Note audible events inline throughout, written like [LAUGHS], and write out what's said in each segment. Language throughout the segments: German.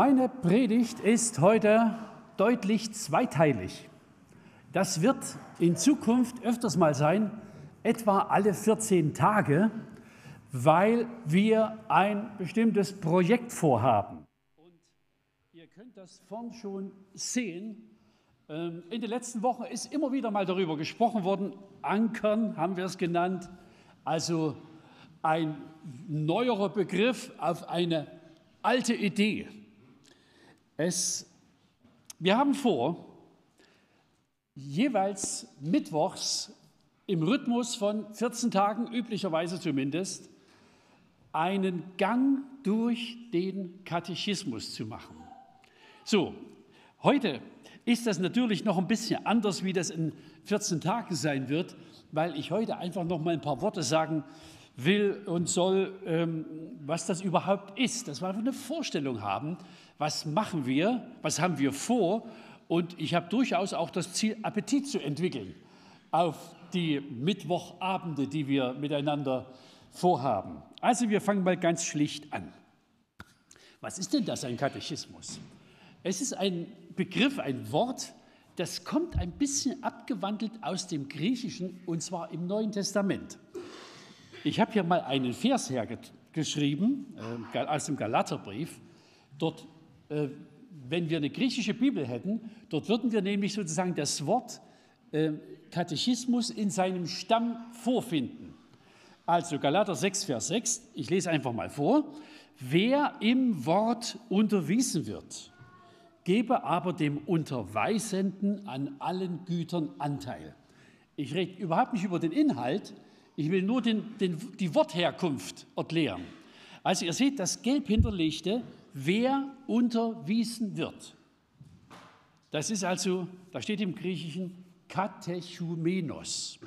Meine Predigt ist heute deutlich zweiteilig. Das wird in Zukunft öfters mal sein, etwa alle 14 Tage, weil wir ein bestimmtes Projekt vorhaben. Und ihr könnt das vorn schon sehen. Ähm, in den letzten Wochen ist immer wieder mal darüber gesprochen worden. Ankern haben wir es genannt. Also ein neuerer Begriff auf eine alte Idee. Es, wir haben vor, jeweils mittwochs im Rhythmus von 14 Tagen, üblicherweise zumindest, einen Gang durch den Katechismus zu machen. So, heute ist das natürlich noch ein bisschen anders, wie das in 14 Tagen sein wird, weil ich heute einfach noch mal ein paar Worte sagen will und soll, ähm, was das überhaupt ist, dass wir einfach eine Vorstellung haben, was machen wir, was haben wir vor und ich habe durchaus auch das Ziel, Appetit zu entwickeln auf die Mittwochabende, die wir miteinander vorhaben. Also wir fangen mal ganz schlicht an. Was ist denn das, ein Katechismus? Es ist ein Begriff, ein Wort, das kommt ein bisschen abgewandelt aus dem Griechischen und zwar im Neuen Testament. Ich habe hier mal einen Vers hergeschrieben äh, aus dem Galaterbrief. Dort, äh, wenn wir eine griechische Bibel hätten, dort würden wir nämlich sozusagen das Wort äh, Katechismus in seinem Stamm vorfinden. Also Galater 6, Vers 6, ich lese einfach mal vor. Wer im Wort unterwiesen wird, gebe aber dem Unterweisenden an allen Gütern Anteil. Ich rede überhaupt nicht über den Inhalt, ich will nur den, den, die Wortherkunft erklären. Also ihr seht das gelb hinterlegte, wer unterwiesen wird. Das ist also, da steht im Griechischen Katechumenos.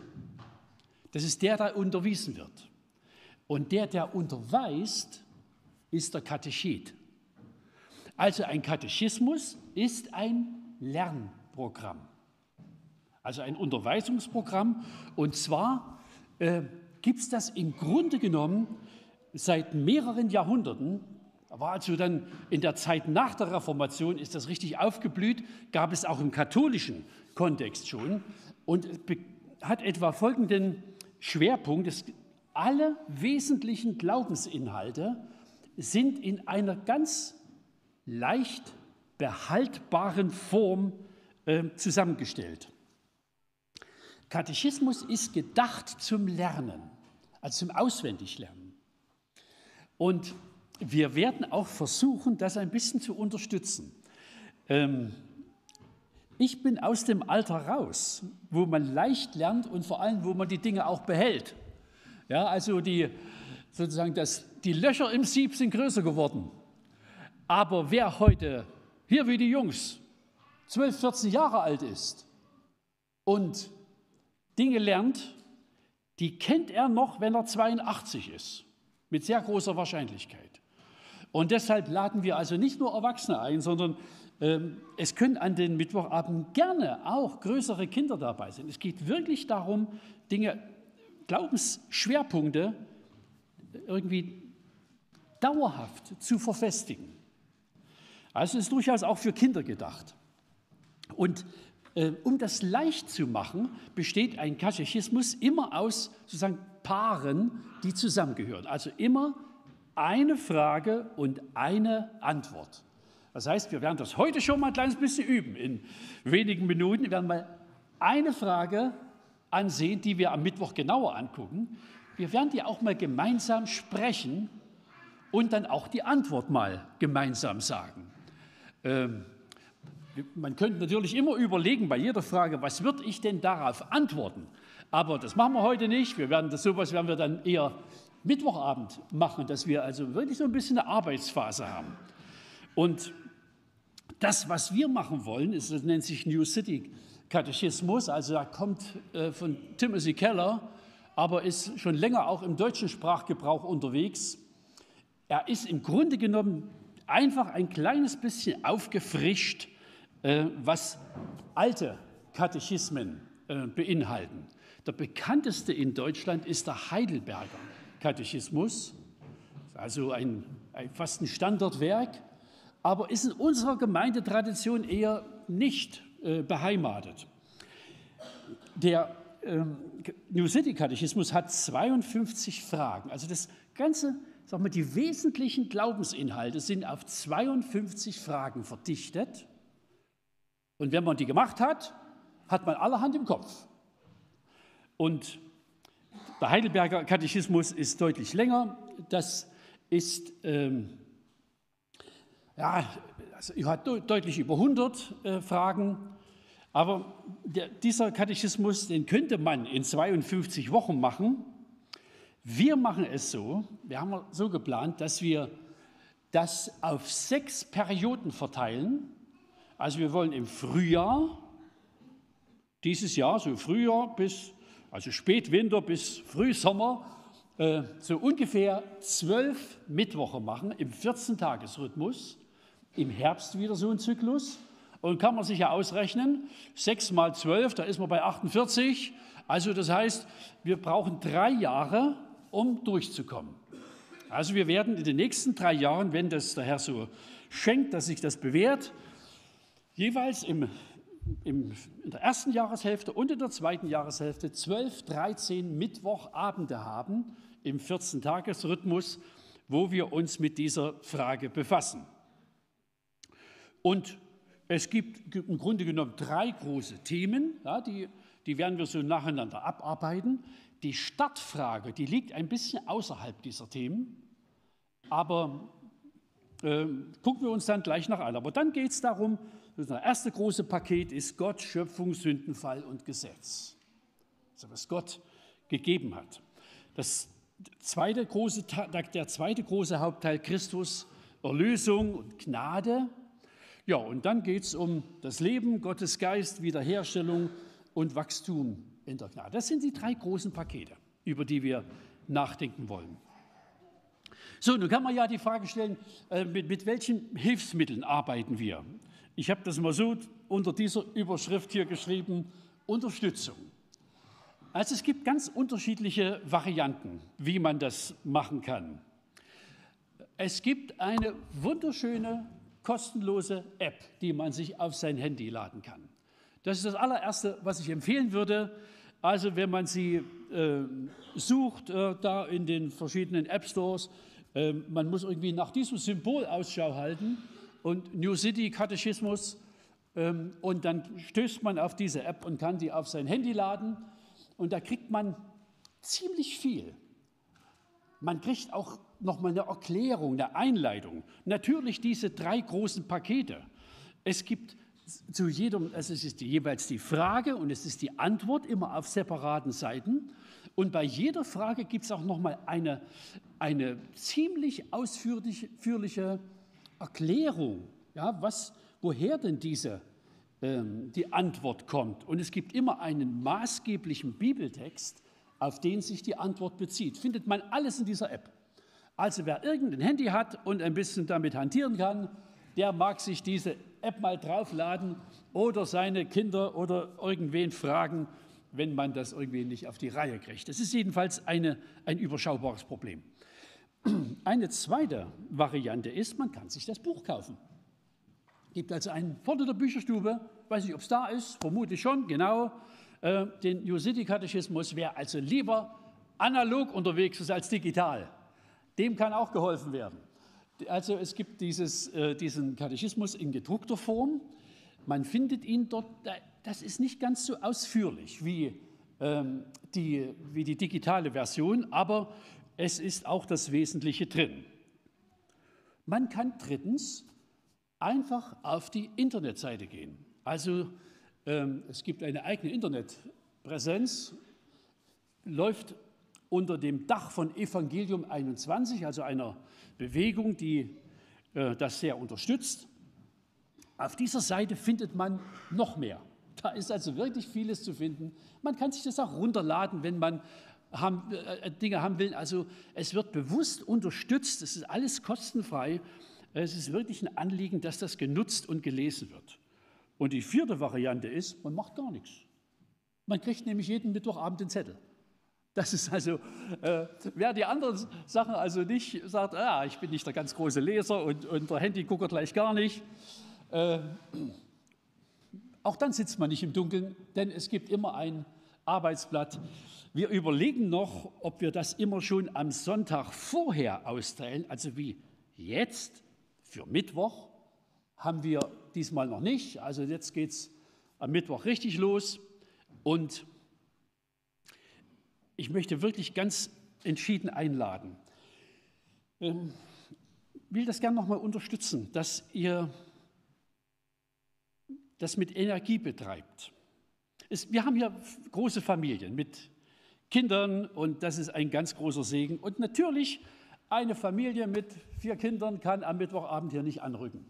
Das ist der, der unterwiesen wird. Und der, der unterweist, ist der Katechet. Also ein Katechismus ist ein Lernprogramm. Also ein Unterweisungsprogramm. Und zwar äh, gibt es das im Grunde genommen seit mehreren Jahrhunderten. War also dann in der Zeit nach der Reformation ist das richtig aufgeblüht, gab es auch im katholischen Kontext schon und hat etwa folgenden Schwerpunkt. Es, alle wesentlichen Glaubensinhalte sind in einer ganz leicht behaltbaren Form äh, zusammengestellt. Katechismus ist gedacht zum Lernen, also zum Auswendiglernen. Und wir werden auch versuchen, das ein bisschen zu unterstützen. Ähm, ich bin aus dem Alter raus, wo man leicht lernt und vor allem, wo man die Dinge auch behält. Ja, also die, sozusagen das, die Löcher im Sieb sind größer geworden. Aber wer heute, hier wie die Jungs, 12, 14 Jahre alt ist und Dinge lernt, die kennt er noch, wenn er 82 ist, mit sehr großer Wahrscheinlichkeit. Und deshalb laden wir also nicht nur Erwachsene ein, sondern ähm, es können an den Mittwochabend gerne auch größere Kinder dabei sein. Es geht wirklich darum, Dinge, Glaubensschwerpunkte irgendwie dauerhaft zu verfestigen. Also ist durchaus auch für Kinder gedacht. Und äh, um das leicht zu machen, besteht ein Katechismus immer aus sozusagen Paaren, die zusammengehören. Also immer eine Frage und eine Antwort. Das heißt, wir werden das heute schon mal ein kleines bisschen üben. In wenigen Minuten werden wir eine Frage ansehen, die wir am Mittwoch genauer angucken. Wir werden die auch mal gemeinsam sprechen und dann auch die Antwort mal gemeinsam sagen. Ähm, man könnte natürlich immer überlegen bei jeder Frage, was würde ich denn darauf antworten? Aber das machen wir heute nicht. Wir werden das sowas werden wir dann eher Mittwochabend machen, dass wir also wirklich so ein bisschen eine Arbeitsphase haben. Und das, was wir machen wollen, ist, das nennt sich New City Katechismus. Also er kommt äh, von Timothy Keller, aber ist schon länger auch im deutschen Sprachgebrauch unterwegs. Er ist im Grunde genommen einfach ein kleines bisschen aufgefrischt äh, was alte Katechismen äh, beinhalten. Der bekannteste in Deutschland ist der Heidelberger Katechismus, also ein, ein fast ein Standardwerk. aber ist in unserer Gemeindetradition eher nicht äh, beheimatet. Der ähm, New City Katechismus hat 52 Fragen. Also das ganze, sag mal, die wesentlichen Glaubensinhalte sind auf 52 Fragen verdichtet. Und wenn man die gemacht hat, hat man allerhand im Kopf. Und der Heidelberger Katechismus ist deutlich länger. Das ist, ähm, ja, also hat deutlich über 100 äh, Fragen. Aber der, dieser Katechismus, den könnte man in 52 Wochen machen. Wir machen es so, wir haben so geplant, dass wir das auf sechs Perioden verteilen. Also wir wollen im Frühjahr, dieses Jahr, so Frühjahr bis, also Spätwinter bis Frühsommer, äh, so ungefähr zwölf Mittwoche machen im 14-Tages-Rhythmus. Im Herbst wieder so ein Zyklus. Und kann man sich ja ausrechnen, 6 mal 12, da ist man bei 48. Also das heißt, wir brauchen drei Jahre, um durchzukommen. Also wir werden in den nächsten drei Jahren, wenn das der Herr so schenkt, dass sich das bewährt, jeweils im, im, in der ersten Jahreshälfte und in der zweiten Jahreshälfte 12, 13 Mittwochabende haben im 14-Tages-Rhythmus, wo wir uns mit dieser Frage befassen. Und es gibt im Grunde genommen drei große Themen, ja, die, die werden wir so nacheinander abarbeiten. Die Startfrage, die liegt ein bisschen außerhalb dieser Themen, aber äh, gucken wir uns dann gleich nach an. Aber dann geht es darum, das erste große Paket ist Gott, Schöpfung, Sündenfall und Gesetz. Also was Gott gegeben hat. Das zweite große, der zweite große Hauptteil Christus, Erlösung und Gnade. Ja, und dann geht es um das Leben, Gottes Geist, Wiederherstellung und Wachstum in der Gnade. Das sind die drei großen Pakete, über die wir nachdenken wollen. So, nun kann man ja die Frage stellen, äh, mit, mit welchen Hilfsmitteln arbeiten wir? Ich habe das mal so unter dieser Überschrift hier geschrieben, Unterstützung. Also es gibt ganz unterschiedliche Varianten, wie man das machen kann. Es gibt eine wunderschöne kostenlose App, die man sich auf sein Handy laden kann. Das ist das allererste, was ich empfehlen würde. Also wenn man sie äh, sucht, äh, da in den verschiedenen App Stores, äh, man muss irgendwie nach diesem Symbol Ausschau halten und New City Katechismus ähm, und dann stößt man auf diese App und kann die auf sein Handy laden und da kriegt man ziemlich viel. Man kriegt auch nochmal eine Erklärung, eine Einleitung. Natürlich diese drei großen Pakete. Es gibt zu jedem, also es ist jeweils die Frage und es ist die Antwort immer auf separaten Seiten. Und bei jeder Frage gibt es auch nochmal eine, eine ziemlich ausführliche Erklärung, ja, was, woher denn diese, ähm, die Antwort kommt. Und es gibt immer einen maßgeblichen Bibeltext, auf den sich die Antwort bezieht. Findet man alles in dieser App. Also wer irgendein Handy hat und ein bisschen damit hantieren kann, der mag sich diese App mal draufladen oder seine Kinder oder irgendwen fragen, wenn man das irgendwie nicht auf die Reihe kriegt. Das ist jedenfalls eine, ein überschaubares Problem. Eine zweite Variante ist, man kann sich das Buch kaufen. Es gibt also einen vorne der Bücherstube, weiß nicht, ob es da ist, vermutlich schon, genau, äh, den New City Katechismus. Wer also lieber analog unterwegs ist als digital, dem kann auch geholfen werden. Also es gibt dieses, äh, diesen Katechismus in gedruckter Form. Man findet ihn dort, das ist nicht ganz so ausführlich wie, ähm, die, wie die digitale Version, aber es ist auch das Wesentliche drin. Man kann drittens einfach auf die Internetseite gehen. Also ähm, es gibt eine eigene Internetpräsenz, läuft unter dem Dach von Evangelium 21, also einer Bewegung, die äh, das sehr unterstützt. Auf dieser Seite findet man noch mehr. Da ist also wirklich vieles zu finden. Man kann sich das auch runterladen, wenn man haben, äh, Dinge haben will. Also es wird bewusst unterstützt, es ist alles kostenfrei. Es ist wirklich ein Anliegen, dass das genutzt und gelesen wird. Und die vierte Variante ist, man macht gar nichts. Man kriegt nämlich jeden Mittwochabend den Zettel. Das ist also, äh, wer die anderen Sachen also nicht sagt, ah, ich bin nicht der ganz große Leser und, und der Handygucker gleich gar nicht, äh, auch dann sitzt man nicht im Dunkeln, denn es gibt immer ein Arbeitsblatt. Wir überlegen noch, ob wir das immer schon am Sonntag vorher austeilen, also wie jetzt für Mittwoch haben wir diesmal noch nicht. Also jetzt geht es am Mittwoch richtig los und ich möchte wirklich ganz entschieden einladen. Ich ähm, will das gerne nochmal unterstützen, dass ihr das mit Energie betreibt. Es, wir haben hier große Familien mit Kindern und das ist ein ganz großer Segen. Und natürlich, eine Familie mit vier Kindern kann am Mittwochabend hier nicht anrücken,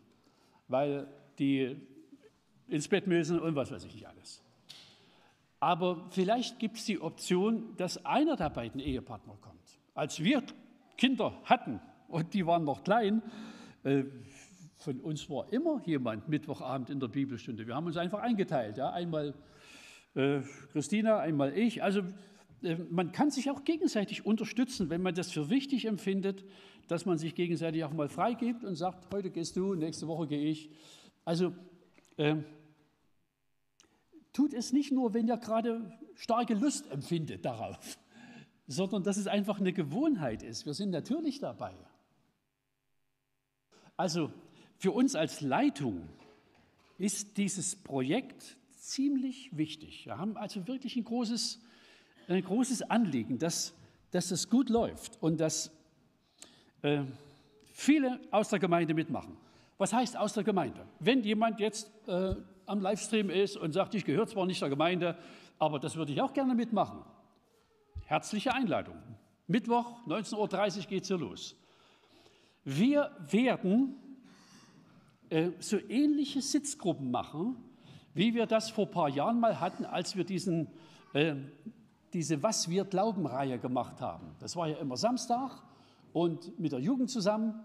weil die ins Bett müssen und was weiß ich nicht alles. Aber vielleicht gibt es die Option, dass einer der beiden Ehepartner kommt. Als wir Kinder hatten und die waren noch klein, äh, von uns war immer jemand Mittwochabend in der Bibelstunde. Wir haben uns einfach eingeteilt. Ja? Einmal äh, Christina, einmal ich. Also äh, man kann sich auch gegenseitig unterstützen, wenn man das für wichtig empfindet, dass man sich gegenseitig auch mal freigibt und sagt, heute gehst du, nächste Woche gehe ich. Also äh, tut es nicht nur, wenn ihr gerade starke Lust empfindet darauf, [LAUGHS] sondern dass es einfach eine Gewohnheit ist. Wir sind natürlich dabei. Also für uns als Leitung ist dieses Projekt ziemlich wichtig. Wir haben also wirklich ein großes, ein großes Anliegen, dass, dass es gut läuft und dass äh, viele aus der Gemeinde mitmachen. Was heißt aus der Gemeinde? Wenn jemand jetzt äh, am Livestream ist und sagt, ich gehöre zwar nicht der Gemeinde, aber das würde ich auch gerne mitmachen. Herzliche Einladung. Mittwoch, 19.30 Uhr geht es hier los. Wir werden äh, so ähnliche Sitzgruppen machen, wie wir das vor ein paar Jahren mal hatten, als wir diesen, äh, diese Was wir glauben-Reihe gemacht haben. Das war ja immer Samstag und mit der Jugend zusammen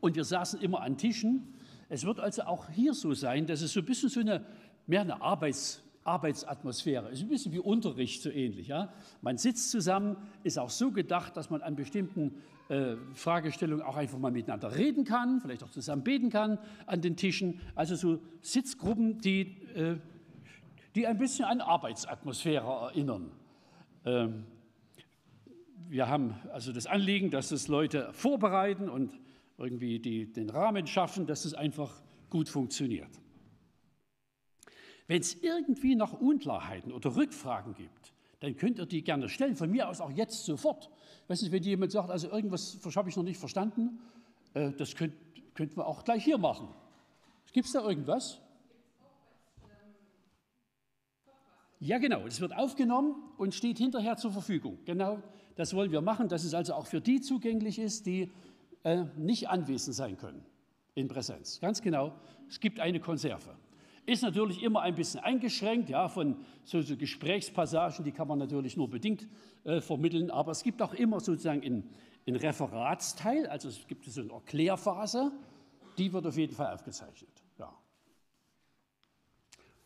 und wir saßen immer an Tischen. Es wird also auch hier so sein, dass es so ein bisschen so eine, mehr eine Arbeits, Arbeitsatmosphäre ist, ein bisschen wie Unterricht so ähnlich. Ja? Man sitzt zusammen, ist auch so gedacht, dass man an bestimmten äh, Fragestellungen auch einfach mal miteinander reden kann, vielleicht auch zusammen beten kann an den Tischen. Also so Sitzgruppen, die, äh, die ein bisschen an Arbeitsatmosphäre erinnern. Ähm, wir haben also das Anliegen, dass es Leute vorbereiten und irgendwie die, den Rahmen schaffen, dass es einfach gut funktioniert. Wenn es irgendwie noch Unklarheiten oder Rückfragen gibt, dann könnt ihr die gerne stellen. Von mir aus auch jetzt sofort. Weiß nicht, wenn jemand sagt, also irgendwas habe ich noch nicht verstanden, äh, das könnt, könnten wir auch gleich hier machen. Gibt es da irgendwas? Ja, genau. Es wird aufgenommen und steht hinterher zur Verfügung. Genau, das wollen wir machen, dass es also auch für die zugänglich ist, die äh, nicht anwesend sein können in Präsenz. Ganz genau. Es gibt eine Konserve. Ist natürlich immer ein bisschen eingeschränkt, ja, von so, so Gesprächspassagen, die kann man natürlich nur bedingt äh, vermitteln, aber es gibt auch immer sozusagen einen, Referatsteil, also es gibt so eine Erklärphase, die wird auf jeden Fall aufgezeichnet. Ja.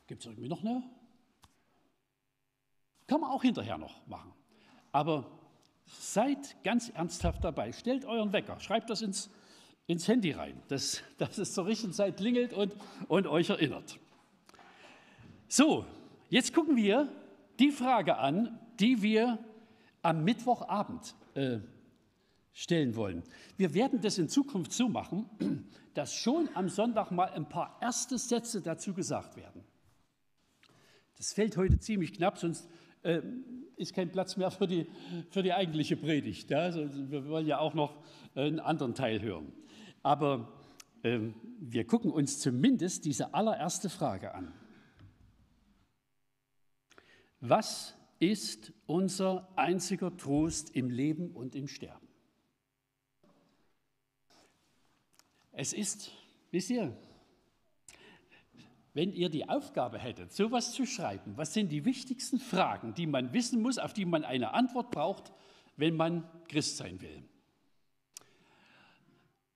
Gibt es irgendwie noch eine? Kann man auch hinterher noch machen. Aber seid ganz ernsthaft dabei. Stellt euren Wecker, schreibt das ins, ins Handy rein, dass, [LAUGHS] dass es zur richtigen Zeit klingelt und, und euch erinnert. So, jetzt gucken wir die Frage an, die wir am Mittwochabend äh, stellen wollen. Wir werden das in Zukunft so machen, [CLEARS THROAT] dass schon am Sonntag mal ein paar erste Sätze dazu gesagt werden. Das fällt heute ziemlich knapp, sonst äh, ist kein Platz mehr für die, für die eigentliche Predigt. Ja? Wir wollen ja auch noch einen anderen Teil hören. Aber äh, wir gucken uns zumindest diese allererste Frage an. Was ist unser einziger Trost im Leben und im Sterben? Es ist, wisst ihr, wenn ihr die Aufgabe hättet, sowas zu schreiben, was sind die wichtigsten Fragen, die man wissen muss, auf die man eine Antwort braucht, wenn man Christ sein will?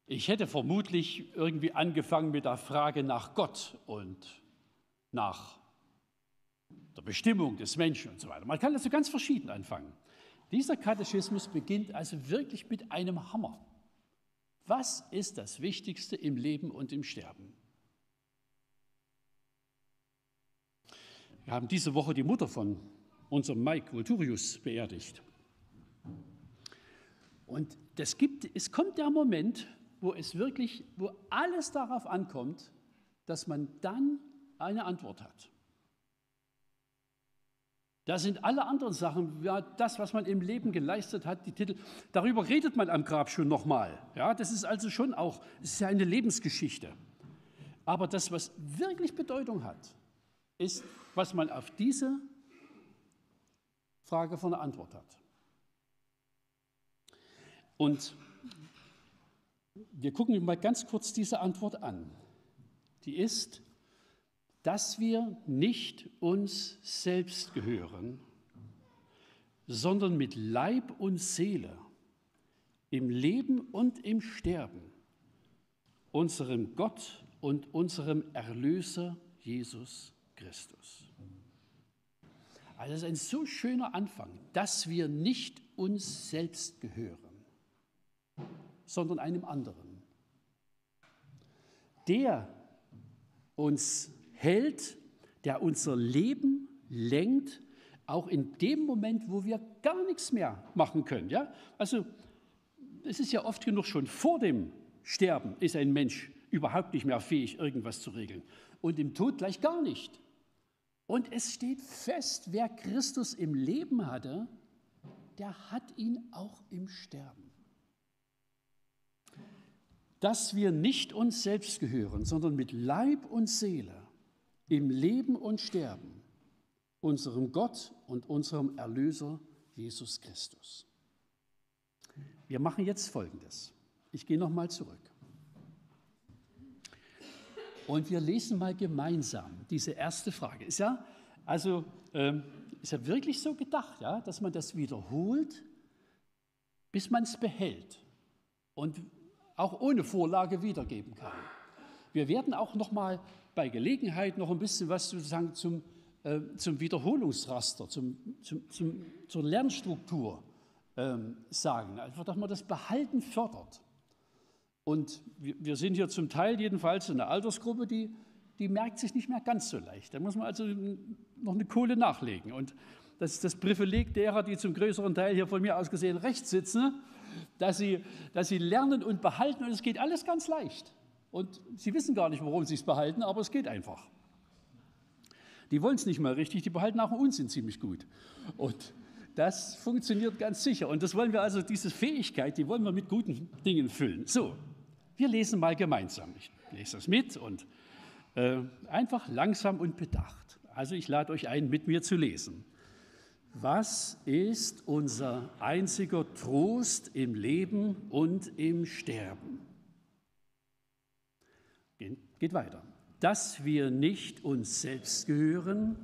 Ich hätte vermutlich irgendwie angefangen mit der Frage nach Gott und nach der Bestimmung des Menschen und so weiter. Man kann das so ganz verschieden anfangen. Dieser Katechismus beginnt also wirklich mit einem Hammer. Was ist das Wichtigste im Leben und im Sterben? Wir haben diese Woche die Mutter von unserem Mike Vulturius beerdigt. Und das gibt, es kommt der Moment, wo es wirklich, wo alles darauf ankommt, dass man dann eine Antwort hat. Da sind alle anderen Sachen, ja, das, was man im Leben geleistet hat, die Titel, darüber redet man am Grab schon nochmal. Ja, das ist also schon auch, es ist ja eine Lebensgeschichte. Aber das, was wirklich Bedeutung hat, ist, was man auf diese Frage von der Antwort hat. Und wir gucken mal ganz kurz diese Antwort an. Die ist, dass wir nicht uns selbst gehören, sondern mit Leib und Seele im Leben und im Sterben unserem Gott und unserem Erlöser Jesus Christus. Also das ist ein so schöner Anfang, dass wir nicht uns selbst gehören, sondern einem anderen. Der uns hält, der unser Leben lenkt, auch in dem Moment, wo wir gar nichts mehr machen können. Ja? Also es ist ja oft genug schon vor dem Sterben ist ein Mensch überhaupt nicht mehr fähig, irgendwas zu regeln. Und im Tod gleich gar nicht. Und es steht fest, wer Christus im Leben hatte, der hat ihn auch im Sterben. Dass wir nicht uns selbst gehören, sondern mit Leib und Seele im Leben und Sterben unserem Gott und unserem Erlöser Jesus Christus. Wir machen jetzt Folgendes. Ich gehe nochmal zurück. Und wir lesen mal gemeinsam diese erste Frage. Ist ja, also, ähm, ist ja wirklich so gedacht, ja, dass man das wiederholt, bis man es behält und auch ohne Vorlage wiedergeben kann. Wir werden auch noch mal bei Gelegenheit noch ein bisschen was sozusagen zum, äh, zum Wiederholungsraster, zum, zum, zum, zur Lernstruktur ähm, sagen. Einfach, dass man das Behalten fördert. Und wir sind hier zum Teil jedenfalls in einer Altersgruppe, die, die merkt sich nicht mehr ganz so leicht. Da muss man also noch eine Kohle nachlegen. Und das ist das Privileg derer, die zum größeren Teil hier von mir aus gesehen rechts sitzen, dass sie, dass sie lernen und behalten und es geht alles ganz leicht. Und sie wissen gar nicht, warum sie es behalten, aber es geht einfach. Die wollen es nicht mal richtig, die behalten auch Unsinn ziemlich gut. Und das funktioniert ganz sicher. Und das wollen wir also, diese Fähigkeit, die wollen wir mit guten Dingen füllen. So, wir lesen mal gemeinsam. Ich lese das mit und äh, einfach langsam und bedacht. Also ich lade euch ein, mit mir zu lesen. Was ist unser einziger Trost im Leben und im Sterben? Geht weiter. Dass wir nicht uns selbst gehören,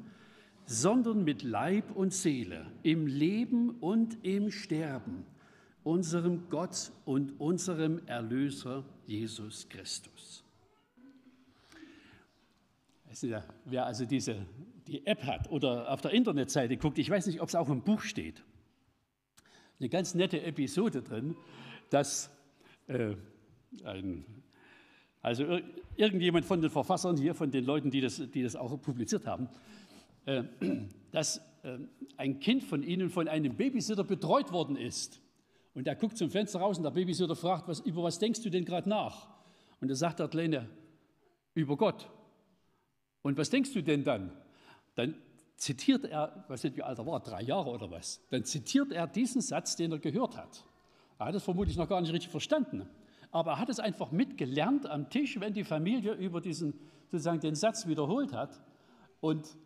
sondern mit Leib und Seele im Leben und im Sterben unserem Gott und unserem Erlöser Jesus Christus. Wer also diese, die App hat oder auf der Internetseite guckt, ich weiß nicht, ob es auch im Buch steht, eine ganz nette Episode drin, dass äh, ein, also irgendjemand von den Verfassern hier, von den Leuten, die das, die das auch publiziert haben, äh, dass äh, ein Kind von ihnen von einem Babysitter betreut worden ist. Und er guckt zum Fenster raus und der Babysitter fragt, was, über was denkst du denn gerade nach? Und er sagt Kleine, über Gott. Und was denkst du denn dann? Dann zitiert er, was nicht wie alt er war, drei Jahre oder was, dann zitiert er diesen Satz, den er gehört hat. Er hat es vermutlich noch gar nicht richtig verstanden. Aber er hat es einfach mitgelernt am Tisch, wenn die Familie über diesen, sozusagen den Satz wiederholt hat. Und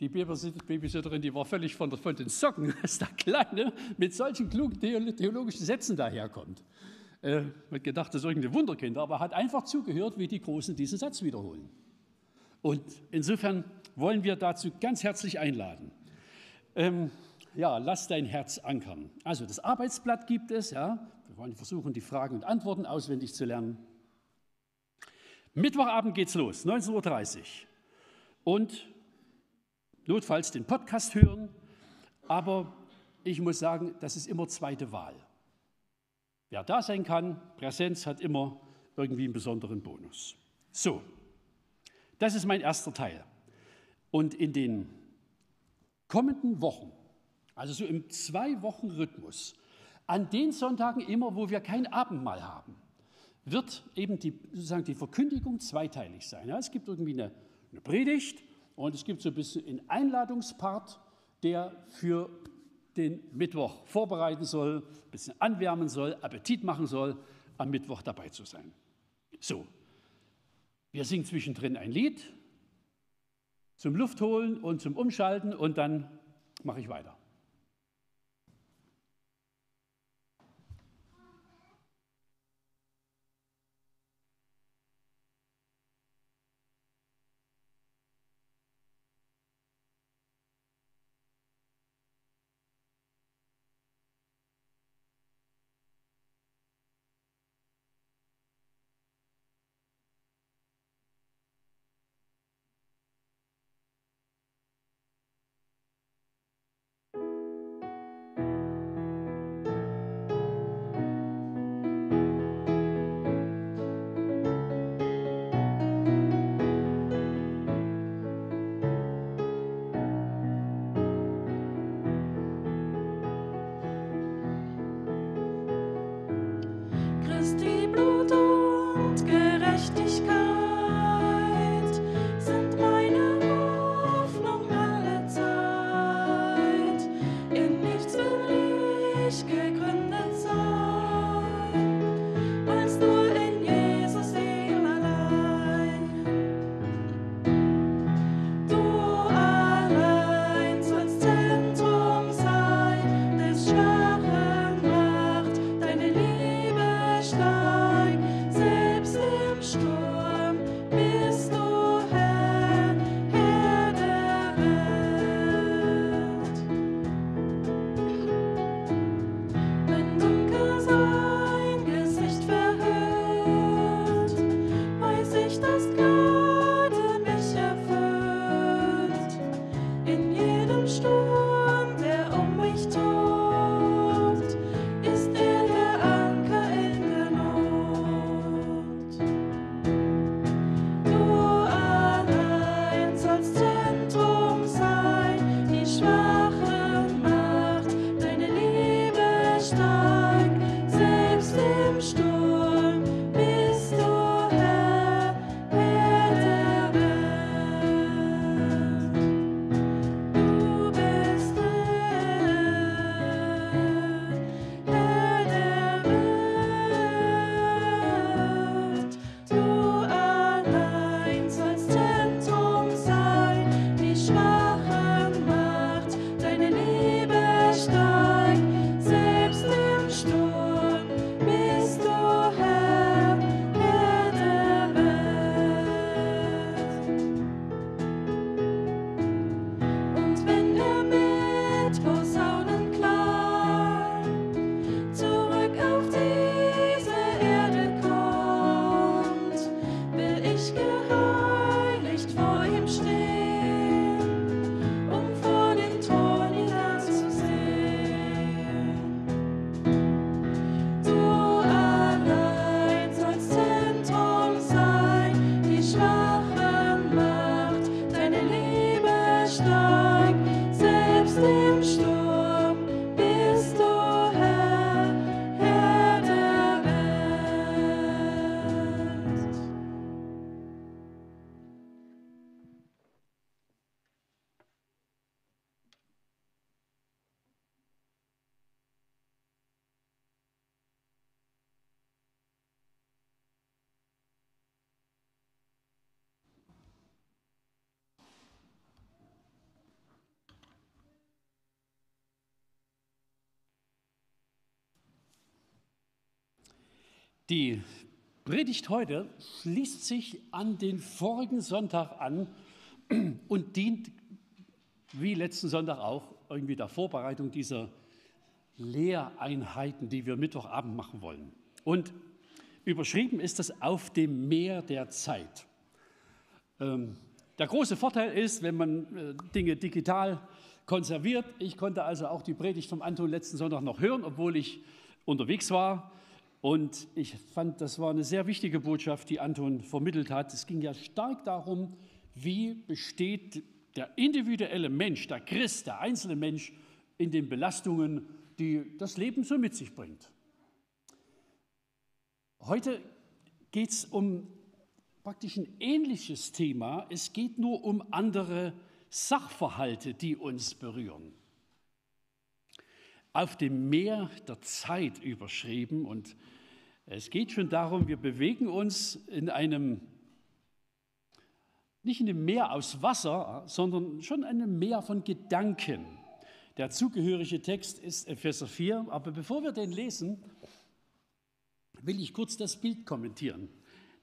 die Babysitterin, die war völlig von, von den Socken, [LAUGHS] dass der Kleine mit solchen klugen theologischen Sätzen daherkommt. Äh, hat gedacht, das ist irgendein Wunderkind, aber er hat einfach zugehört, wie die Großen diesen Satz wiederholen. Und insofern wollen wir dazu ganz herzlich einladen. Ähm, ja, lass dein Herz ankern. Also das Arbeitsblatt gibt es, ja. Wollen versuchen, die Fragen und Antworten auswendig zu lernen. Mittwochabend geht's los, 19.30 Uhr. Und notfalls den Podcast hören, aber ich muss sagen, das ist immer zweite Wahl. Wer da sein kann, Präsenz hat immer irgendwie einen besonderen Bonus. So, das ist mein erster Teil. Und in den kommenden Wochen, also so im Zwei-Wochen-Rhythmus, an den Sonntagen immer, wo wir kein Abendmahl haben, wird eben die, sozusagen die Verkündigung zweiteilig sein. Ja, es gibt irgendwie eine, eine Predigt und es gibt so ein bisschen einen Einladungspart, der für den Mittwoch vorbereiten soll, ein bisschen anwärmen soll, Appetit machen soll, am Mittwoch dabei zu sein. So, wir singen zwischendrin ein Lied zum Luftholen und zum Umschalten und dann mache ich weiter. Die Predigt heute schließt sich an den vorigen Sonntag an und dient, wie letzten Sonntag auch, irgendwie der Vorbereitung dieser Lehreinheiten, die wir Mittwochabend machen wollen. Und überschrieben ist das auf dem Meer der Zeit. Ähm, der große Vorteil ist, wenn man äh, Dinge digital konserviert. Ich konnte also auch die Predigt vom Anton letzten Sonntag noch hören, obwohl ich unterwegs war. Und ich fand, das war eine sehr wichtige Botschaft, die Anton vermittelt hat. Es ging ja stark darum, wie besteht der individuelle Mensch, der Christ, der einzelne Mensch in den Belastungen, die das Leben so mit sich bringt. Heute geht es um praktisch ein ähnliches Thema. Es geht nur um andere Sachverhalte, die uns berühren. Auf dem Meer der Zeit überschrieben und es geht schon darum, wir bewegen uns in einem, nicht in einem Meer aus Wasser, sondern schon einem Meer von Gedanken. Der zugehörige Text ist Epheser 4, aber bevor wir den lesen, will ich kurz das Bild kommentieren.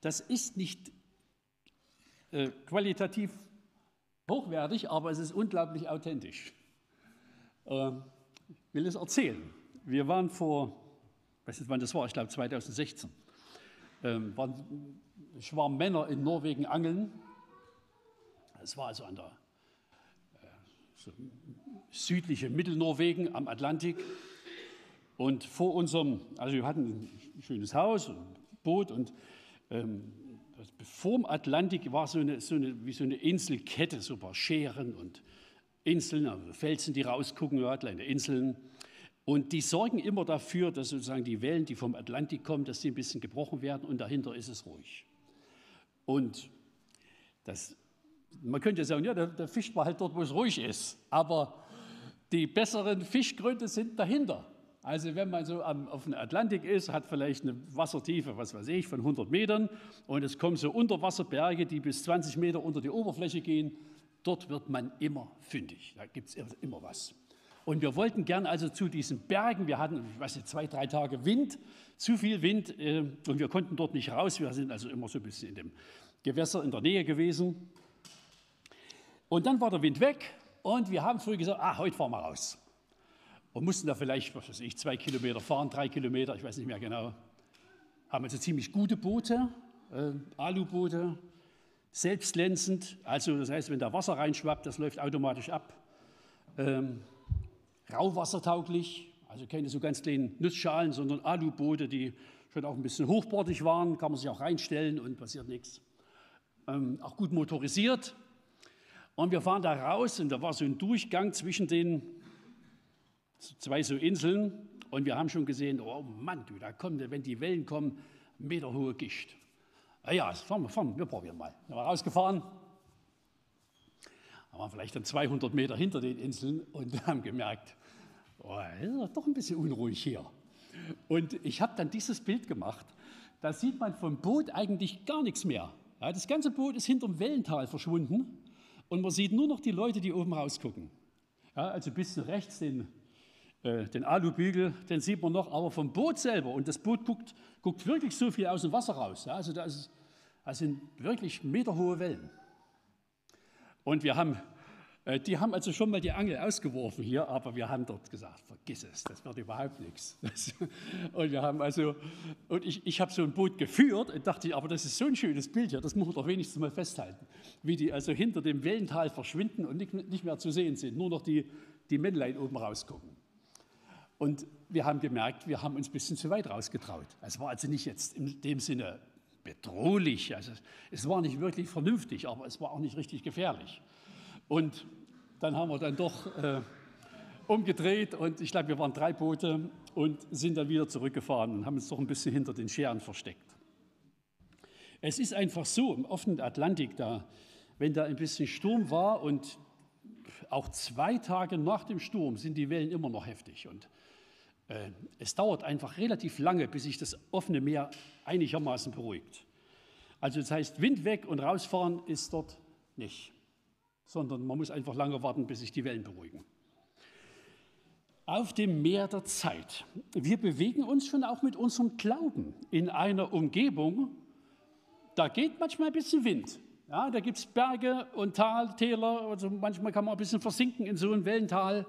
Das ist nicht äh, qualitativ hochwertig, aber es ist unglaublich authentisch. Äh, ich will es erzählen. Wir waren vor, ich weiß nicht wann das war, ich glaube 2016, ähm, waren Schwarm Männer in Norwegen angeln. Es war also an der äh, so südliche Mittelnorwegen am Atlantik. Und vor unserem, also wir hatten ein schönes Haus, ein Boot und ähm, vor dem Atlantik war so eine, so eine, wie so eine Inselkette, so ein paar Scheren und Inseln, also Felsen, die rausgucken, kleine Inseln. Und die sorgen immer dafür, dass sozusagen die Wellen, die vom Atlantik kommen, dass die ein bisschen gebrochen werden und dahinter ist es ruhig. Und das, man könnte sagen, ja, der, der fischt man halt dort, wo es ruhig ist. Aber die besseren Fischgründe sind dahinter. Also wenn man so am, auf dem Atlantik ist, hat vielleicht eine Wassertiefe, was weiß ich, von 100 Metern und es kommen so Unterwasserberge, die bis 20 Meter unter die Oberfläche gehen. Dort wird man immer fündig. Da gibt es immer was. Und wir wollten gern also zu diesen Bergen, wir hatten, ich weiß nicht, zwei, drei Tage Wind, zu viel Wind äh, und wir konnten dort nicht raus. Wir sind also immer so ein bisschen in dem Gewässer in der Nähe gewesen. Und dann war der Wind weg und wir haben früh gesagt, ah, heute fahren wir raus und mussten da vielleicht, was weiß ich, zwei Kilometer fahren, drei Kilometer, ich weiß nicht mehr genau. Haben also ziemlich gute Boote, äh, Aluboote, selbstlenzend, also das heißt, wenn da Wasser reinschwappt, das läuft automatisch ab. Ähm, rauwassertauglich, also keine so ganz kleinen Nussschalen, sondern Aluboote, die schon auch ein bisschen hochbordig waren, kann man sich auch reinstellen und passiert nichts. Ähm, auch gut motorisiert. Und wir fahren da raus und da war so ein Durchgang zwischen den zwei so Inseln und wir haben schon gesehen, oh Mann, du, da kommt, wenn die Wellen kommen, meterhohe Gischt. Na ja, fahren wir, fahren wir, probieren mal. Wir waren rausgefahren, waren vielleicht dann 200 Meter hinter den Inseln und haben gemerkt, oh, ist doch ein bisschen unruhig hier. Und ich habe dann dieses Bild gemacht. Da sieht man vom Boot eigentlich gar nichts mehr. Ja, das ganze Boot ist hinterm Wellental verschwunden und man sieht nur noch die Leute, die oben rausgucken. Ja, also bis rechts den den Alubügel, den sieht man noch, aber vom Boot selber. Und das Boot guckt, guckt wirklich so viel aus dem Wasser raus. Ja, also da ist, das sind wirklich meterhohe Wellen. Und wir haben, äh, die haben also schon mal die Angel ausgeworfen hier, aber wir haben dort gesagt, vergiss es, das wird überhaupt nichts. [LAUGHS] und wir haben also, und ich, ich habe so ein Boot geführt und dachte, aber das ist so ein schönes Bild hier, das muss man doch wenigstens mal festhalten. Wie die also hinter dem Wellental verschwinden und nicht, nicht mehr zu sehen sind, nur noch die, die Männlein oben rausgucken. Und wir haben gemerkt, wir haben uns ein bisschen zu weit rausgetraut. Es war also nicht jetzt in dem Sinne bedrohlich, also es war nicht wirklich vernünftig, aber es war auch nicht richtig gefährlich. Und dann haben wir dann doch äh, umgedreht und ich glaube, wir waren drei Boote und sind dann wieder zurückgefahren und haben uns doch ein bisschen hinter den Scheren versteckt. Es ist einfach so, im offenen Atlantik, da, wenn da ein bisschen Sturm war und auch zwei Tage nach dem Sturm sind die Wellen immer noch heftig. Und es dauert einfach relativ lange, bis sich das offene Meer einigermaßen beruhigt. Also das heißt, Wind weg und rausfahren ist dort nicht, sondern man muss einfach lange warten, bis sich die Wellen beruhigen. Auf dem Meer der Zeit. Wir bewegen uns schon auch mit unserem Glauben in einer Umgebung, da geht manchmal ein bisschen Wind. Ja, da gibt es Berge und Tal, Täler, also manchmal kann man ein bisschen versinken in so einem Wellental.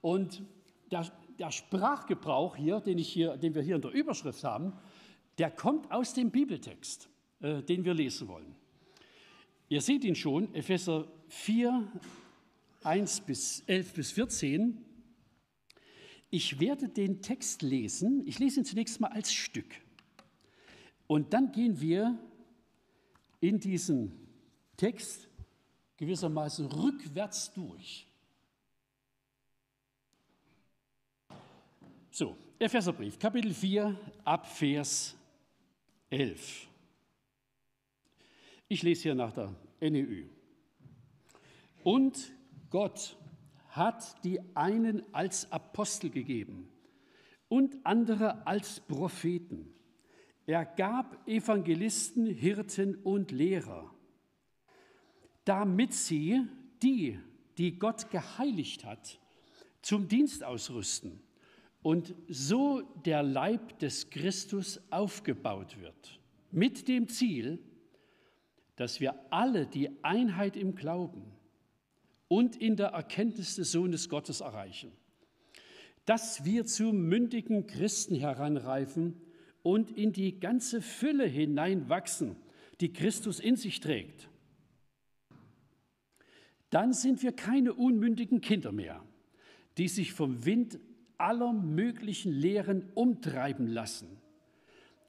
Und der der Sprachgebrauch hier, den, ich hier, den wir hier in der Überschrift haben, der kommt aus dem Bibeltext, äh, den wir lesen wollen. Ihr seht ihn schon, Epheser 4, 1 bis 11 bis 14. Ich werde den Text lesen. Ich lese ihn zunächst mal als Stück. Und dann gehen wir in diesen Text gewissermaßen rückwärts durch. So, Epheserbrief, Kapitel 4, ab Vers 11. Ich lese hier nach der NEU. Und Gott hat die einen als Apostel gegeben und andere als Propheten. Er gab Evangelisten, Hirten und Lehrer, damit sie die, die Gott geheiligt hat, zum Dienst ausrüsten und so der Leib des Christus aufgebaut wird, mit dem Ziel, dass wir alle die Einheit im Glauben und in der Erkenntnis des Sohnes Gottes erreichen, dass wir zu mündigen Christen heranreifen und in die ganze Fülle hineinwachsen, die Christus in sich trägt. Dann sind wir keine unmündigen Kinder mehr, die sich vom Wind aller möglichen Lehren umtreiben lassen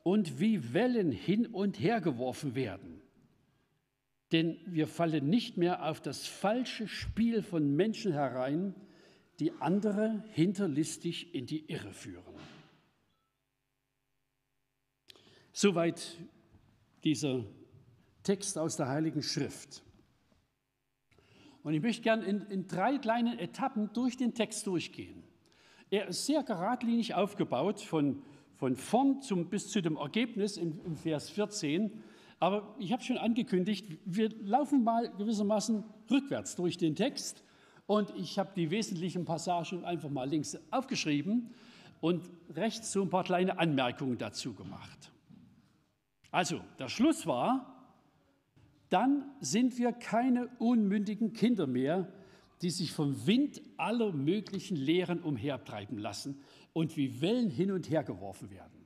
und wie Wellen hin und her geworfen werden. Denn wir fallen nicht mehr auf das falsche Spiel von Menschen herein, die andere hinterlistig in die Irre führen. Soweit dieser Text aus der Heiligen Schrift. Und ich möchte gerne in, in drei kleinen Etappen durch den Text durchgehen. Er ist sehr geradlinig aufgebaut, von, von vorn zum, bis zu dem Ergebnis im, im Vers 14. Aber ich habe schon angekündigt, wir laufen mal gewissermaßen rückwärts durch den Text. Und ich habe die wesentlichen Passagen einfach mal links aufgeschrieben und rechts so ein paar kleine Anmerkungen dazu gemacht. Also, der Schluss war, dann sind wir keine unmündigen Kinder mehr, die sich vom Wind aller möglichen Lehren umhertreiben lassen und wie Wellen hin und her geworfen werden.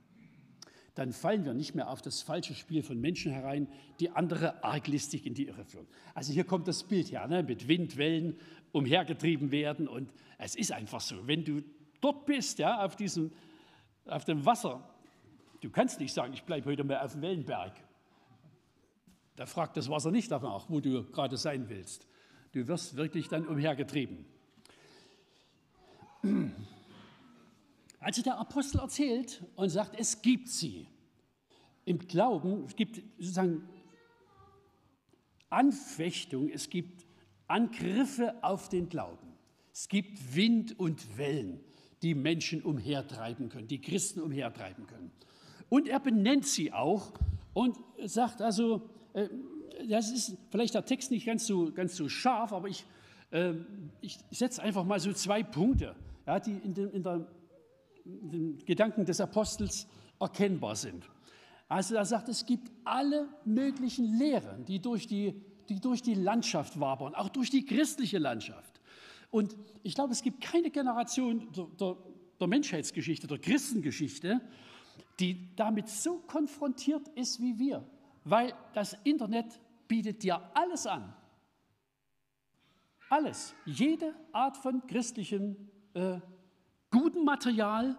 Dann fallen wir nicht mehr auf das falsche Spiel von Menschen herein, die andere arglistig in die Irre führen. Also hier kommt das Bild her, ne? mit Windwellen umhergetrieben werden. Und es ist einfach so, wenn du dort bist, ja, auf, diesem, auf dem Wasser, du kannst nicht sagen, ich bleibe heute mal auf dem Wellenberg. Da fragt das Wasser nicht danach, wo du gerade sein willst. Du wirst wirklich dann umhergetrieben. Also der Apostel erzählt und sagt, es gibt sie. Im Glauben, es gibt sozusagen Anfechtung, es gibt Angriffe auf den Glauben. Es gibt Wind und Wellen, die Menschen umhertreiben können, die Christen umhertreiben können. Und er benennt sie auch und sagt also, äh, das ist vielleicht der Text nicht ganz so, ganz so scharf, aber ich, äh, ich setze einfach mal so zwei Punkte, ja, die in, dem, in, der, in den Gedanken des Apostels erkennbar sind. Also er sagt, es gibt alle möglichen Lehren, die durch die, die durch die Landschaft wabern, auch durch die christliche Landschaft. Und ich glaube, es gibt keine Generation der, der, der Menschheitsgeschichte, der Christengeschichte, die damit so konfrontiert ist wie wir, weil das Internet bietet dir alles an. Alles, jede Art von christlichem äh, guten Material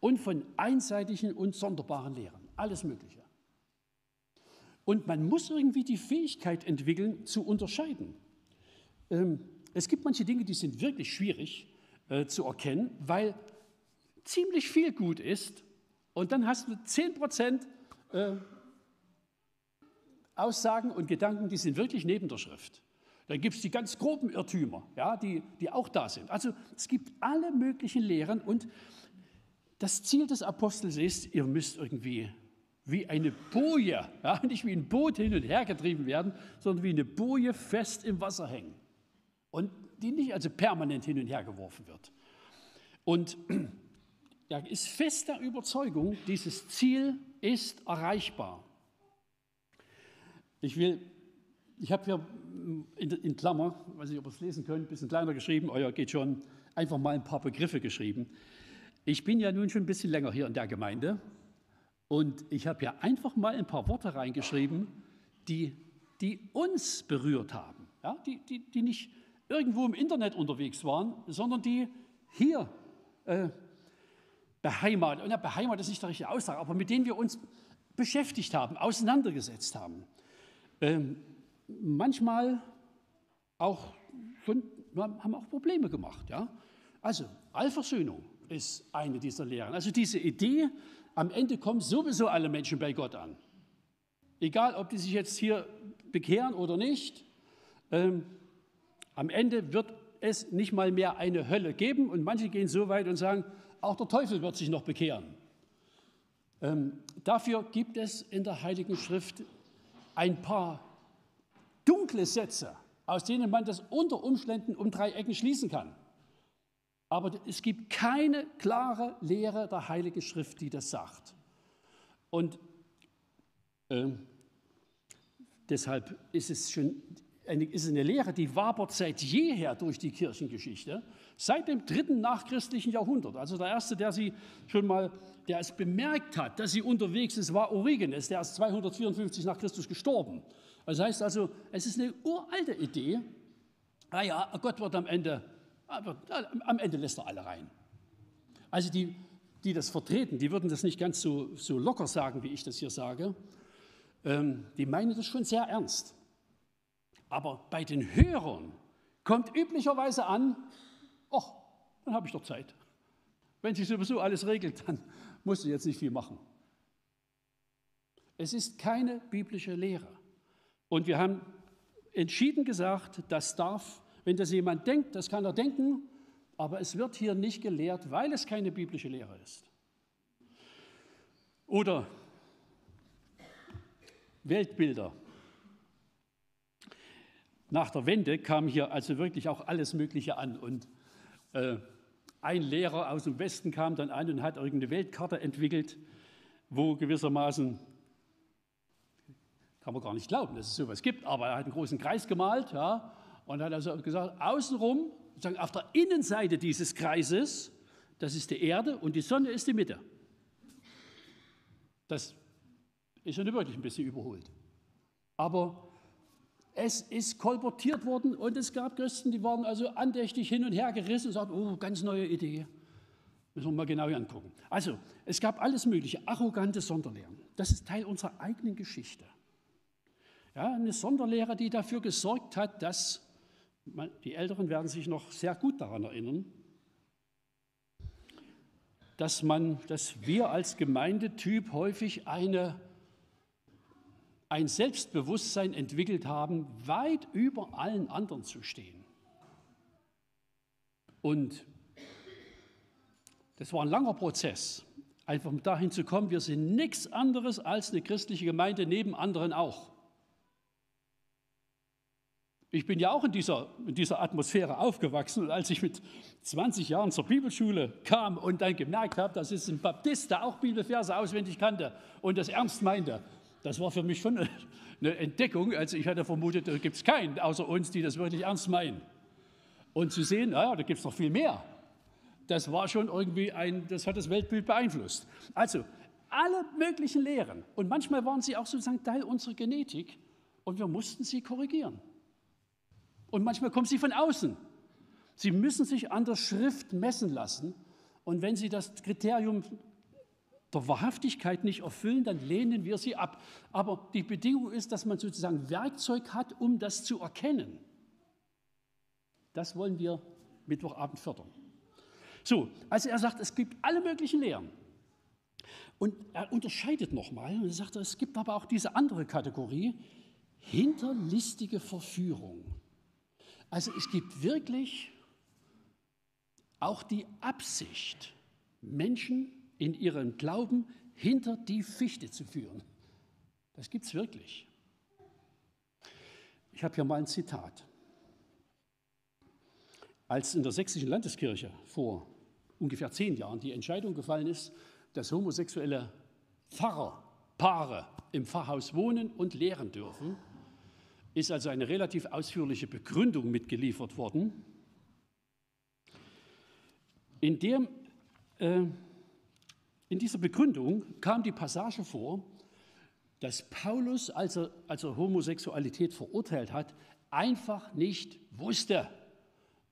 und von einseitigen und sonderbaren Lehren. Alles Mögliche. Und man muss irgendwie die Fähigkeit entwickeln, zu unterscheiden. Ähm, es gibt manche Dinge, die sind wirklich schwierig äh, zu erkennen, weil ziemlich viel gut ist und dann hast du 10 Prozent äh, Aussagen und Gedanken, die sind wirklich neben der Schrift. Dann gibt es die ganz groben Irrtümer, ja, die, die auch da sind. Also es gibt alle möglichen Lehren und das Ziel des Apostels ist, ihr müsst irgendwie wie eine Boje, ja, [LAUGHS] nicht wie ein Boot hin und her getrieben werden, sondern wie eine Boje fest im Wasser hängen. Und die nicht also permanent hin und her geworfen wird. Und [CLEARS THROAT] er ist fest der Überzeugung, dieses Ziel ist erreichbar. Ich will, ich habe hier in, in Klammer, weiß nicht, ob ihr es lesen könnt, ein bisschen kleiner geschrieben, euer geht schon, einfach mal ein paar Begriffe geschrieben. Ich bin ja nun schon ein bisschen länger hier in der Gemeinde und ich habe ja einfach mal ein paar Worte reingeschrieben, die, die uns berührt haben, ja? die, die, die nicht irgendwo im Internet unterwegs waren, sondern die hier äh, beheimatet, ja, beheimatet ist nicht der richtige Ausdruck, aber mit denen wir uns beschäftigt haben, auseinandergesetzt haben. Ähm, manchmal auch schon, haben auch Probleme gemacht. Ja? Also Allversöhnung ist eine dieser Lehren. Also diese Idee, am Ende kommen sowieso alle Menschen bei Gott an. Egal, ob die sich jetzt hier bekehren oder nicht, ähm, am Ende wird es nicht mal mehr eine Hölle geben. Und manche gehen so weit und sagen, auch der Teufel wird sich noch bekehren. Ähm, dafür gibt es in der Heiligen Schrift ein paar dunkle Sätze, aus denen man das unter Umständen um drei Ecken schließen kann. Aber es gibt keine klare Lehre der Heiligen Schrift, die das sagt. Und äh, deshalb ist es schon eine, ist eine Lehre, die wabert seit jeher durch die Kirchengeschichte, seit dem dritten nachchristlichen Jahrhundert. Also der erste, der sie schon mal, der es bemerkt hat, dass sie unterwegs ist, war Origenes, der ist 254 nach Christus gestorben. Das heißt also, es ist eine uralte Idee. Ah ja, Gott wird am Ende aber am Ende lässt er alle rein. Also die, die das vertreten, die würden das nicht ganz so, so locker sagen, wie ich das hier sage. Ähm, die meinen das schon sehr ernst. Aber bei den Hörern kommt üblicherweise an, dann habe ich doch Zeit. Wenn sich sowieso alles regelt, [LAUGHS] dann musst du jetzt nicht viel machen. Es ist keine biblische Lehre. Und wir haben entschieden gesagt, das darf wenn das jemand denkt, das kann er denken, aber es wird hier nicht gelehrt, weil es keine biblische Lehre ist. Oder Weltbilder. Nach der Wende kam hier also wirklich auch alles Mögliche an. Und äh, ein Lehrer aus dem Westen kam dann an und hat irgendeine Weltkarte entwickelt, wo gewissermaßen, kann man gar nicht glauben, dass es sowas gibt, aber er hat einen großen Kreis gemalt, ja, und hat also gesagt, außenrum, sagen, auf der Innenseite dieses Kreises, das ist die Erde und die Sonne ist die Mitte. Das ist schon wirklich ein bisschen überholt. Aber es ist kolportiert worden und es gab Christen, die waren also andächtig hin und her gerissen und sagten, oh, ganz neue Idee. Müssen wir mal genau angucken. Also, es gab alles Mögliche, arrogante Sonderlehren. Das ist Teil unserer eigenen Geschichte. Ja, eine Sonderlehre, die dafür gesorgt hat, dass die Älteren werden sich noch sehr gut daran erinnern, dass, man, dass wir als Gemeindetyp häufig eine, ein Selbstbewusstsein entwickelt haben, weit über allen anderen zu stehen. Und das war ein langer Prozess, einfach dahin zu kommen, wir sind nichts anderes als eine christliche Gemeinde neben anderen auch. Ich bin ja auch in dieser, in dieser Atmosphäre aufgewachsen und als ich mit 20 Jahren zur Bibelschule kam und dann gemerkt habe, dass es ein Baptist, der auch Bibelverse auswendig kannte und das ernst meinte, das war für mich schon [LAUGHS] eine Entdeckung. Also ich hatte vermutet, da gibt es keinen außer uns, die das wirklich ernst meinen. Und zu sehen, naja, da gibt es noch viel mehr. Das war schon irgendwie ein, das hat das Weltbild beeinflusst. Also alle möglichen Lehren. Und manchmal waren sie auch sozusagen Teil unserer Genetik und wir mussten sie korrigieren. Und manchmal kommen sie von außen. Sie müssen sich an der Schrift messen lassen. Und wenn sie das Kriterium der Wahrhaftigkeit nicht erfüllen, dann lehnen wir sie ab. Aber die Bedingung ist, dass man sozusagen Werkzeug hat, um das zu erkennen. Das wollen wir Mittwochabend fördern. So, also er sagt, es gibt alle möglichen Lehren. Und er unterscheidet nochmal und er sagt, es gibt aber auch diese andere Kategorie, hinterlistige Verführung. Also es gibt wirklich auch die Absicht, Menschen in ihrem Glauben hinter die Fichte zu führen. Das gibt es wirklich. Ich habe hier mal ein Zitat. Als in der sächsischen Landeskirche vor ungefähr zehn Jahren die Entscheidung gefallen ist, dass homosexuelle Pfarrerpaare im Pfarrhaus wohnen und lehren dürfen, ist also eine relativ ausführliche Begründung mitgeliefert worden, in, der, äh, in dieser Begründung kam die Passage vor, dass Paulus, als er, als er Homosexualität verurteilt hat, einfach nicht wusste,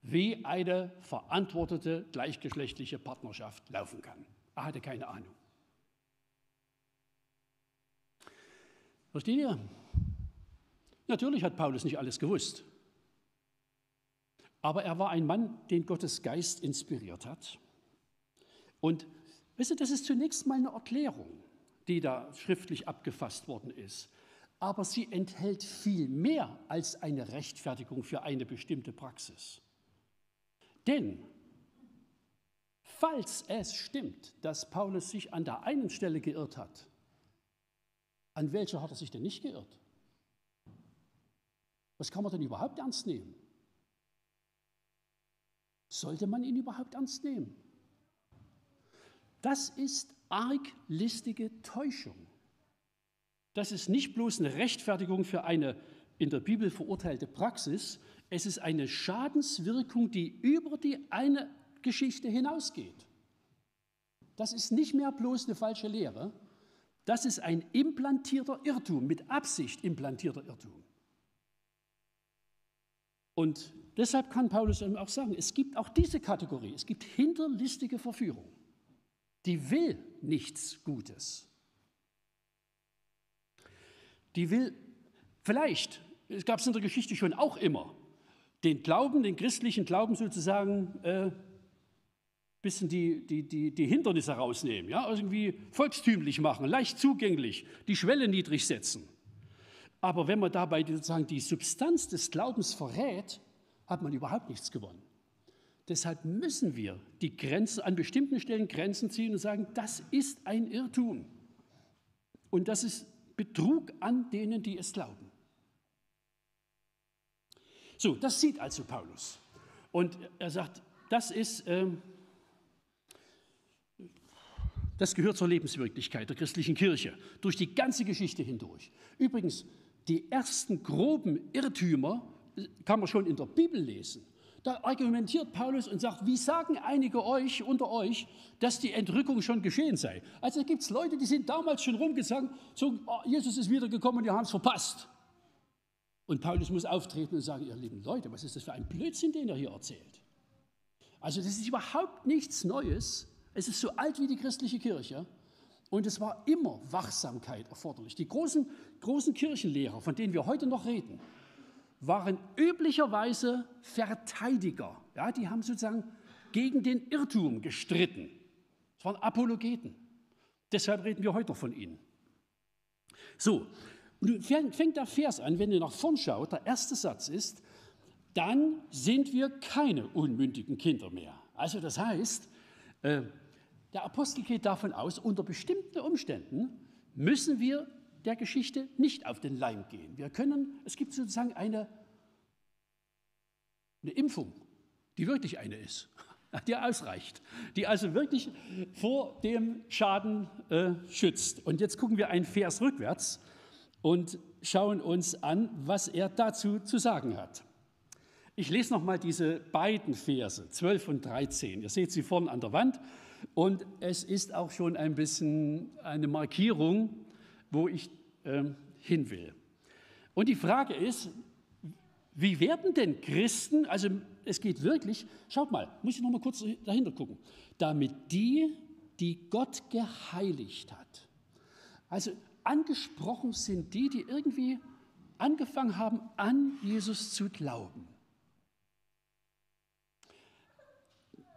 wie eine verantwortete gleichgeschlechtliche Partnerschaft laufen kann. Er hatte keine Ahnung. Versteht ihr? Natürlich hat Paulus nicht alles gewusst. Aber er war ein Mann, den Gottes Geist inspiriert hat. Und wisst ihr, das ist zunächst mal eine Erklärung, die da schriftlich abgefasst worden ist. Aber sie enthält viel mehr als eine Rechtfertigung für eine bestimmte Praxis. Denn falls es stimmt, dass Paulus sich an der einen Stelle geirrt hat, an welcher hat er sich denn nicht geirrt? Was kann man denn überhaupt ernst nehmen? Sollte man ihn überhaupt ernst nehmen? Das ist arglistige Täuschung. Das ist nicht bloß eine Rechtfertigung für eine in der Bibel verurteilte Praxis, es ist eine Schadenswirkung, die über die eine Geschichte hinausgeht. Das ist nicht mehr bloß eine falsche Lehre, das ist ein implantierter Irrtum, mit Absicht implantierter Irrtum. Und deshalb kann Paulus auch sagen, es gibt auch diese Kategorie, es gibt hinterlistige Verführung, die will nichts Gutes. Die will vielleicht, es gab es in der Geschichte schon auch immer, den Glauben, den christlichen Glauben sozusagen äh, bisschen die, die, die, die Hindernisse rausnehmen, ja? irgendwie volkstümlich machen, leicht zugänglich, die Schwelle niedrig setzen. Aber wenn man dabei sozusagen die Substanz des Glaubens verrät, hat man überhaupt nichts gewonnen. Deshalb müssen wir die Grenzen an bestimmten Stellen Grenzen ziehen und sagen, das ist ein Irrtum. Und das ist Betrug an denen, die es glauben. So, das sieht also Paulus. Und er sagt, das ist, ähm, das gehört zur Lebenswirklichkeit der christlichen Kirche durch die ganze Geschichte hindurch. Übrigens, die ersten groben Irrtümer kann man schon in der Bibel lesen. Da argumentiert Paulus und sagt, wie sagen einige euch unter euch, dass die Entrückung schon geschehen sei? Also gibt es Leute, die sind damals schon rumgesagt, so, oh, Jesus ist wiedergekommen und die haben es verpasst. Und Paulus muss auftreten und sagen, ihr lieben Leute, was ist das für ein Blödsinn, den er hier erzählt? Also das ist überhaupt nichts Neues. Es ist so alt wie die christliche Kirche. Und es war immer Wachsamkeit erforderlich. Die großen, großen Kirchenlehrer, von denen wir heute noch reden, waren üblicherweise Verteidiger. Ja, die haben sozusagen gegen den Irrtum gestritten. Es waren Apologeten. Deshalb reden wir heute von ihnen. So, nun fängt der Vers an, wenn ihr nach vorn schaut, der erste Satz ist, dann sind wir keine unmündigen Kinder mehr. Also das heißt, äh, der Apostel geht davon aus, unter bestimmten Umständen müssen wir der Geschichte nicht auf den Leim gehen. Wir können, es gibt sozusagen eine, eine Impfung, die wirklich eine ist, [LAUGHS] die ausreicht, die also wirklich vor dem Schaden äh, schützt. Und jetzt gucken wir einen Vers rückwärts und schauen uns an, was er dazu zu sagen hat. Ich lese nochmal diese beiden Verse, 12 und 13. Ihr seht sie vorne an der Wand. Und es ist auch schon ein bisschen eine Markierung, wo ich äh, hin will. Und die Frage ist, wie werden denn Christen, also es geht wirklich, schaut mal, muss ich noch mal kurz dahinter gucken, damit die, die Gott geheiligt hat. Also angesprochen sind die, die irgendwie angefangen haben, an Jesus zu glauben.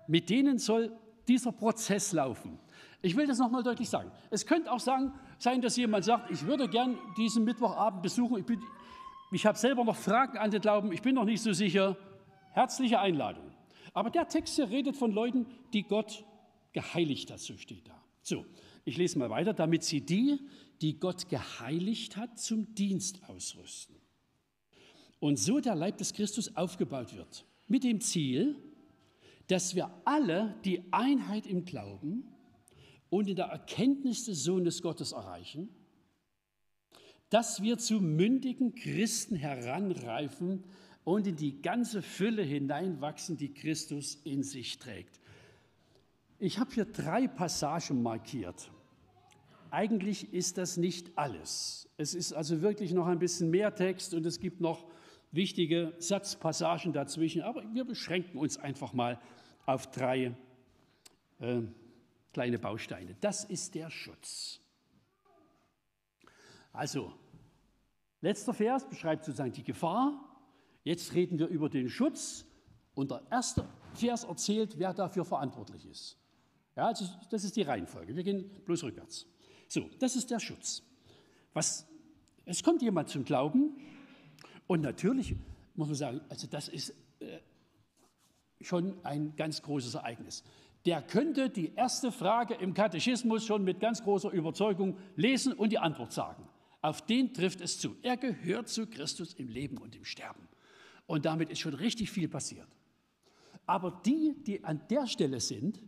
Mit denen soll dieser Prozess laufen. Ich will das nochmal deutlich sagen. Es könnte auch sagen, sein, dass jemand sagt, ich würde gern diesen Mittwochabend besuchen. Ich, ich habe selber noch Fragen an den Glauben, ich bin noch nicht so sicher. Herzliche Einladung. Aber der Text hier redet von Leuten, die Gott geheiligt hat, so steht da. So, ich lese mal weiter, damit sie die, die Gott geheiligt hat, zum Dienst ausrüsten. Und so der Leib des Christus aufgebaut wird, mit dem Ziel, dass wir alle die Einheit im Glauben und in der Erkenntnis des Sohnes Gottes erreichen, dass wir zu mündigen Christen heranreifen und in die ganze Fülle hineinwachsen, die Christus in sich trägt. Ich habe hier drei Passagen markiert. Eigentlich ist das nicht alles. Es ist also wirklich noch ein bisschen mehr Text und es gibt noch wichtige Satzpassagen dazwischen, aber wir beschränken uns einfach mal auf drei äh, kleine Bausteine. Das ist der Schutz. Also, letzter Vers beschreibt sozusagen die Gefahr. Jetzt reden wir über den Schutz. Und der erste Vers erzählt, wer dafür verantwortlich ist. Ja, also das ist die Reihenfolge. Wir gehen bloß rückwärts. So, das ist der Schutz. Was, es kommt jemand zum Glauben und natürlich muss man sagen, also das ist äh, schon ein ganz großes Ereignis. Der könnte die erste Frage im Katechismus schon mit ganz großer Überzeugung lesen und die Antwort sagen. Auf den trifft es zu. Er gehört zu Christus im Leben und im Sterben. Und damit ist schon richtig viel passiert. Aber die, die an der Stelle sind,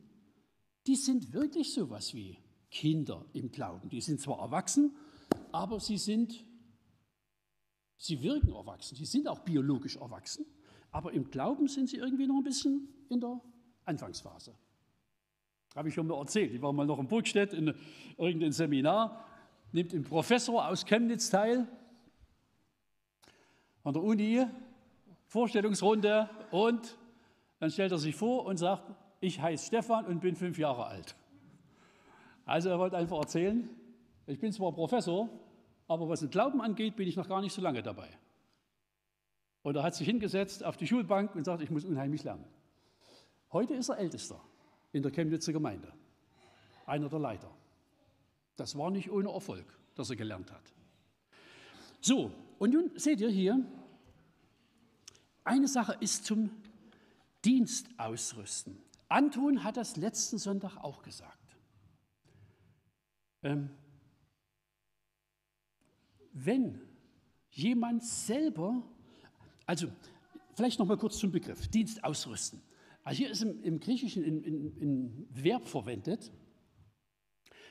die sind wirklich so was wie Kinder im Glauben. Die sind zwar erwachsen, aber sie sind, sie wirken erwachsen. Sie sind auch biologisch erwachsen, aber im Glauben sind sie irgendwie noch ein bisschen in der Anfangsphase. Habe ich schon mal erzählt. Ich war mal noch in Burgstedt in irgendeinem Seminar, nimmt ein Professor aus Chemnitz teil an der Uni, Vorstellungsrunde und dann stellt er sich vor und sagt, ich heiße Stefan und bin fünf Jahre alt. Also er wollte einfach erzählen, ich bin zwar Professor, aber was den Glauben angeht, bin ich noch gar nicht so lange dabei. Und er hat sich hingesetzt auf die Schulbank und sagt, ich muss unheimlich lernen. Heute ist er Ältester in der Chemnitzer Gemeinde, einer der Leiter. Das war nicht ohne Erfolg, dass er gelernt hat. So, und nun seht ihr hier, eine Sache ist zum Dienst ausrüsten. Anton hat das letzten Sonntag auch gesagt. Ähm, wenn jemand selber, also vielleicht noch mal kurz zum Begriff, Dienst ausrüsten. Also hier ist im, im Griechischen ein Verb verwendet,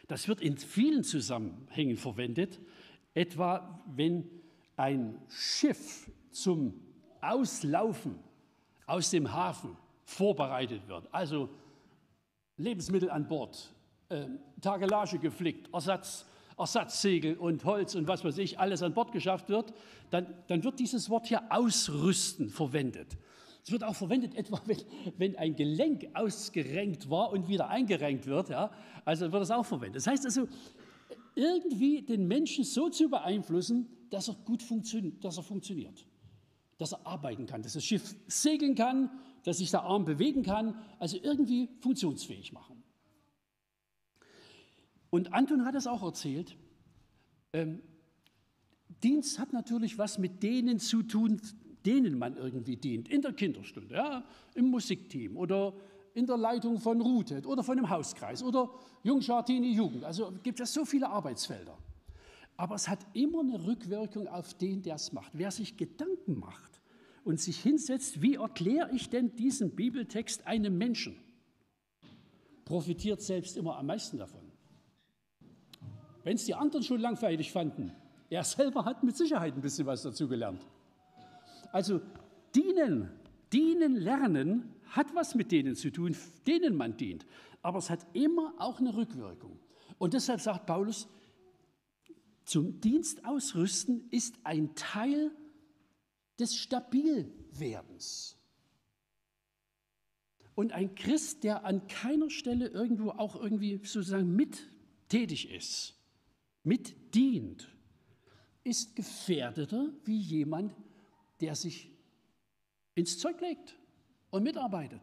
das wird in vielen Zusammenhängen verwendet, etwa wenn ein Schiff zum Auslaufen aus dem Hafen vorbereitet wird, also Lebensmittel an Bord, äh, Tagelage geflickt, Ersatz, Ersatzsegel und Holz und was weiß ich, alles an Bord geschafft wird, dann, dann wird dieses Wort hier ausrüsten verwendet. Es wird auch verwendet, etwa [LAUGHS] wenn, wenn ein Gelenk ausgerenkt war und wieder eingerenkt wird. Ja, also wird das auch verwendet. Das heißt also, irgendwie den Menschen so zu beeinflussen, dass er gut funktioniert, dass er funktioniert, dass er arbeiten kann, dass das Schiff segeln kann, dass sich der Arm bewegen kann, also irgendwie funktionsfähig machen. Und Anton hat es auch erzählt. Ähm, Dienst hat natürlich was mit denen zu tun, denen man irgendwie dient. In der Kinderstunde, ja, im Musikteam oder in der Leitung von Rutet oder von einem Hauskreis oder Jungschartini Jugend. Also gibt es so viele Arbeitsfelder. Aber es hat immer eine Rückwirkung auf den, der es macht. Wer sich Gedanken macht und sich hinsetzt, wie erkläre ich denn diesen Bibeltext einem Menschen, profitiert selbst immer am meisten davon. Wenn es die anderen schon langweilig fanden, er selber hat mit Sicherheit ein bisschen was dazugelernt. Also dienen, dienen, lernen hat was mit denen zu tun, denen man dient. Aber es hat immer auch eine Rückwirkung. Und deshalb sagt Paulus, zum Dienst ausrüsten ist ein Teil des Stabilwerdens. Und ein Christ, der an keiner Stelle irgendwo auch irgendwie sozusagen mit tätig ist, mitdient, ist gefährdeter wie jemand, der sich ins Zeug legt und mitarbeitet.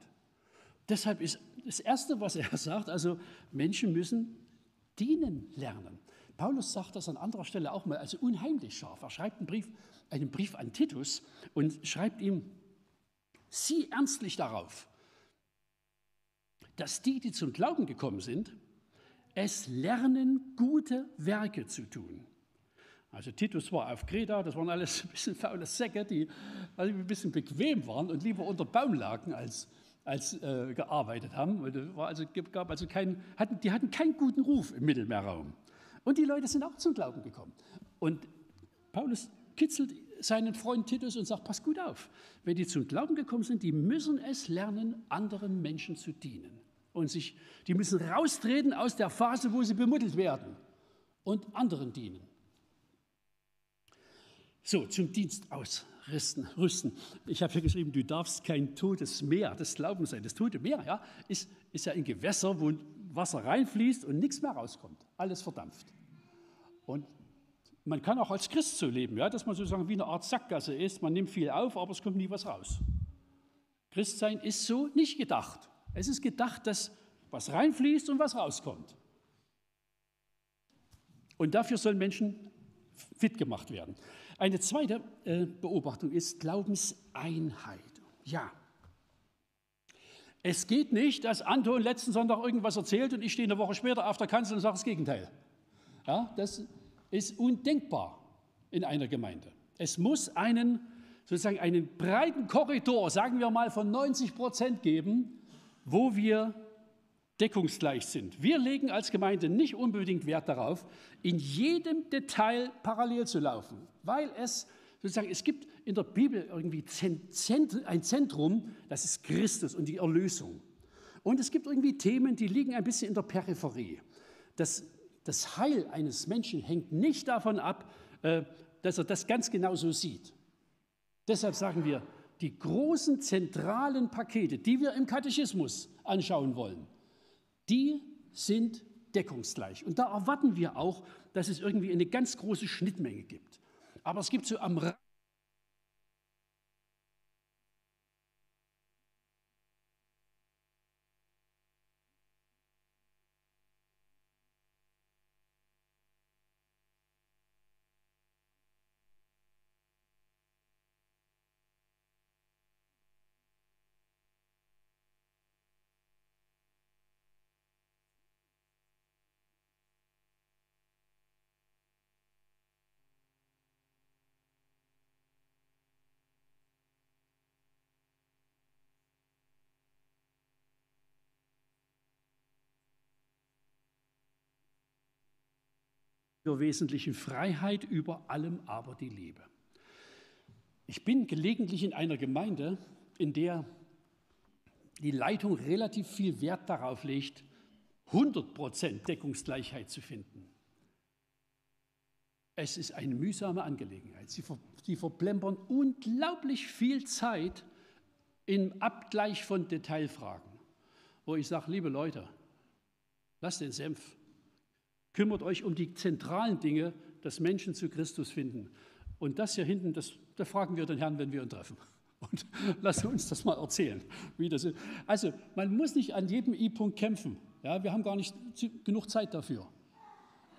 Deshalb ist das Erste, was er [LAUGHS] sagt, also Menschen müssen dienen lernen. Paulus sagt das an anderer Stelle auch mal, also unheimlich scharf. Er schreibt einen Brief, einen Brief an Titus und schreibt ihm, sieh ernstlich darauf, dass die, die zum Glauben gekommen sind, es lernen, gute Werke zu tun. Also Titus war auf Kreta, das waren alles [LAUGHS] ein bisschen faule Säcke, die also ein bisschen bequem waren und lieber unter Baum lagen als, als äh, gearbeitet haben. Also, gab also kein, hatten, die hatten keinen guten Ruf im Mittelmeerraum. Und die Leute sind auch zum Glauben gekommen. Und Paulus kitzelt seinen Freund Titus und sagt, pass gut auf, wenn die zum Glauben gekommen sind, die müssen es lernen, anderen Menschen zu dienen und sich, die müssen raustreten aus der Phase, wo sie bemuttelt werden und anderen dienen. So, zum Dienst ausrüsten. Rüsten. Ich habe hier geschrieben, du darfst kein totes Meer des Glaubens sein. Das tote Meer ja, ist, ist ja ein Gewässer, wo Wasser reinfließt und nichts mehr rauskommt. Alles verdampft. Und man kann auch als Christ so leben, ja, dass man sozusagen wie eine Art Sackgasse ist. Man nimmt viel auf, aber es kommt nie was raus. Christsein ist so nicht gedacht. Es ist gedacht, dass was reinfließt und was rauskommt. Und dafür sollen Menschen fit gemacht werden. Eine zweite äh, Beobachtung ist Glaubenseinheit. Ja. Es geht nicht, dass Anton letzten Sonntag irgendwas erzählt und ich stehe eine Woche später auf der Kanzel und sage das Gegenteil. Ja, das ist undenkbar in einer Gemeinde. Es muss einen, sozusagen einen breiten Korridor, sagen wir mal von 90 Prozent geben, wo wir deckungsgleich sind. Wir legen als Gemeinde nicht unbedingt Wert darauf, in jedem Detail parallel zu laufen, weil es sozusagen, es gibt in der Bibel irgendwie ein Zentrum, das ist Christus und die Erlösung. Und es gibt irgendwie Themen, die liegen ein bisschen in der Peripherie. Das, das Heil eines Menschen hängt nicht davon ab, äh, dass er das ganz genau so sieht. Deshalb sagen wir, die großen zentralen Pakete, die wir im Katechismus anschauen wollen, die sind deckungsgleich. Und da erwarten wir auch, dass es irgendwie eine ganz große Schnittmenge gibt. Aber es gibt so am Rand zur wesentlichen Freiheit, über allem aber die Liebe. Ich bin gelegentlich in einer Gemeinde, in der die Leitung relativ viel Wert darauf legt, 100% Deckungsgleichheit zu finden. Es ist eine mühsame Angelegenheit. Sie, ver, sie verplempern unglaublich viel Zeit im Abgleich von Detailfragen, wo ich sage, liebe Leute, lasst den Senf Kümmert euch um die zentralen Dinge, dass Menschen zu Christus finden. Und das hier hinten, das, da fragen wir den Herrn, wenn wir ihn treffen. [LAUGHS] Und lass uns das mal erzählen, wie das ist. Also, man muss nicht an jedem I-Punkt kämpfen. Ja, wir haben gar nicht genug Zeit dafür.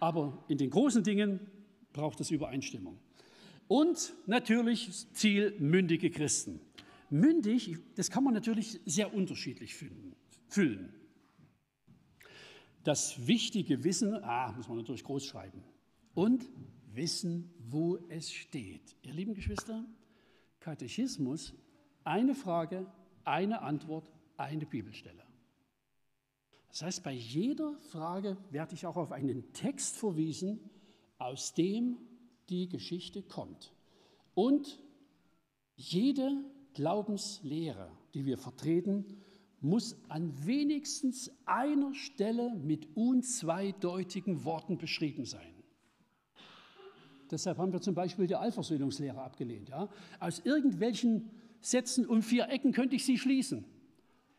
Aber in den großen Dingen braucht es Übereinstimmung. Und natürlich Ziel mündige Christen. Mündig, das kann man natürlich sehr unterschiedlich füllen. Das wichtige Wissen, ah, muss man natürlich groß schreiben. Und wissen, wo es steht. Ihr lieben Geschwister, Katechismus, eine Frage, eine Antwort, eine Bibelstelle. Das heißt, bei jeder Frage werde ich auch auf einen Text verwiesen, aus dem die Geschichte kommt. Und jede Glaubenslehre, die wir vertreten, muss an wenigstens einer Stelle mit unzweideutigen Worten beschrieben sein. Deshalb haben wir zum Beispiel die Allversöhnungslehre abgelehnt. Ja? Aus irgendwelchen Sätzen um vier Ecken könnte ich sie schließen.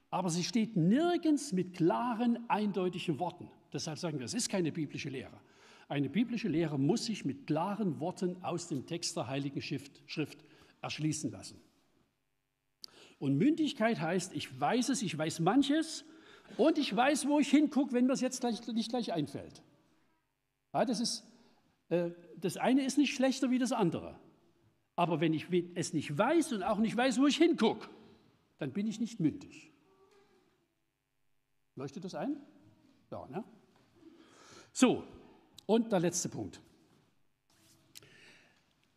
Aber sie steht nirgends mit klaren, eindeutigen Worten. Deshalb sagen wir, es ist keine biblische Lehre. Eine biblische Lehre muss sich mit klaren Worten aus dem Text der Heiligen Schrift, Schrift erschließen lassen. Und Mündigkeit heißt, ich weiß es, ich weiß manches und ich weiß, wo ich hingucke, wenn mir es jetzt gleich, nicht gleich einfällt. Ja, das, ist, äh, das eine ist nicht schlechter wie das andere. Aber wenn ich es nicht weiß und auch nicht weiß, wo ich hingucke, dann bin ich nicht mündig. Leuchtet das ein? Ja, ne? So, und der letzte Punkt.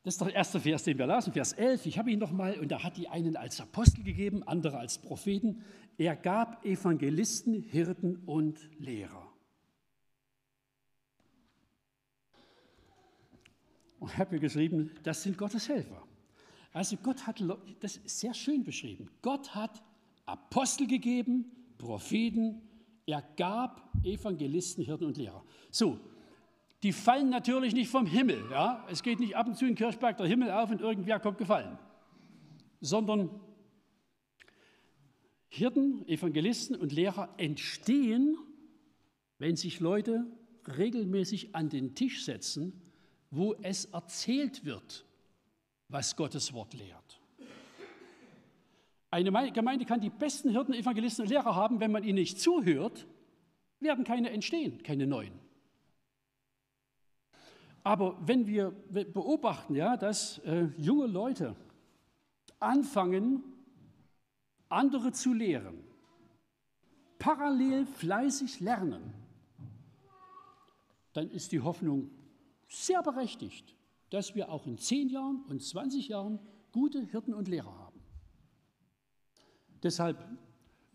Das ist der erste Vers, den wir lasen, Vers 11. Ich habe ihn nochmal, und da hat die einen als Apostel gegeben, andere als Propheten. Er gab Evangelisten, Hirten und Lehrer. Und ich habe mir geschrieben, das sind Gottes Helfer. Also Gott hat, das ist sehr schön beschrieben, Gott hat Apostel gegeben, Propheten, er gab Evangelisten, Hirten und Lehrer. So, die fallen natürlich nicht vom Himmel. Ja? Es geht nicht ab und zu in Kirchberg der Himmel auf und irgendwer kommt gefallen, sondern Hirten, Evangelisten und Lehrer entstehen, wenn sich Leute regelmäßig an den Tisch setzen, wo es erzählt wird, was Gottes Wort lehrt. Eine Gemeinde kann die besten Hirten, Evangelisten und Lehrer haben, wenn man ihnen nicht zuhört, werden keine entstehen, keine neuen. Aber wenn wir beobachten, ja, dass äh, junge Leute anfangen, andere zu lehren, parallel fleißig lernen, dann ist die Hoffnung sehr berechtigt, dass wir auch in 10 Jahren und 20 Jahren gute Hirten und Lehrer haben. Deshalb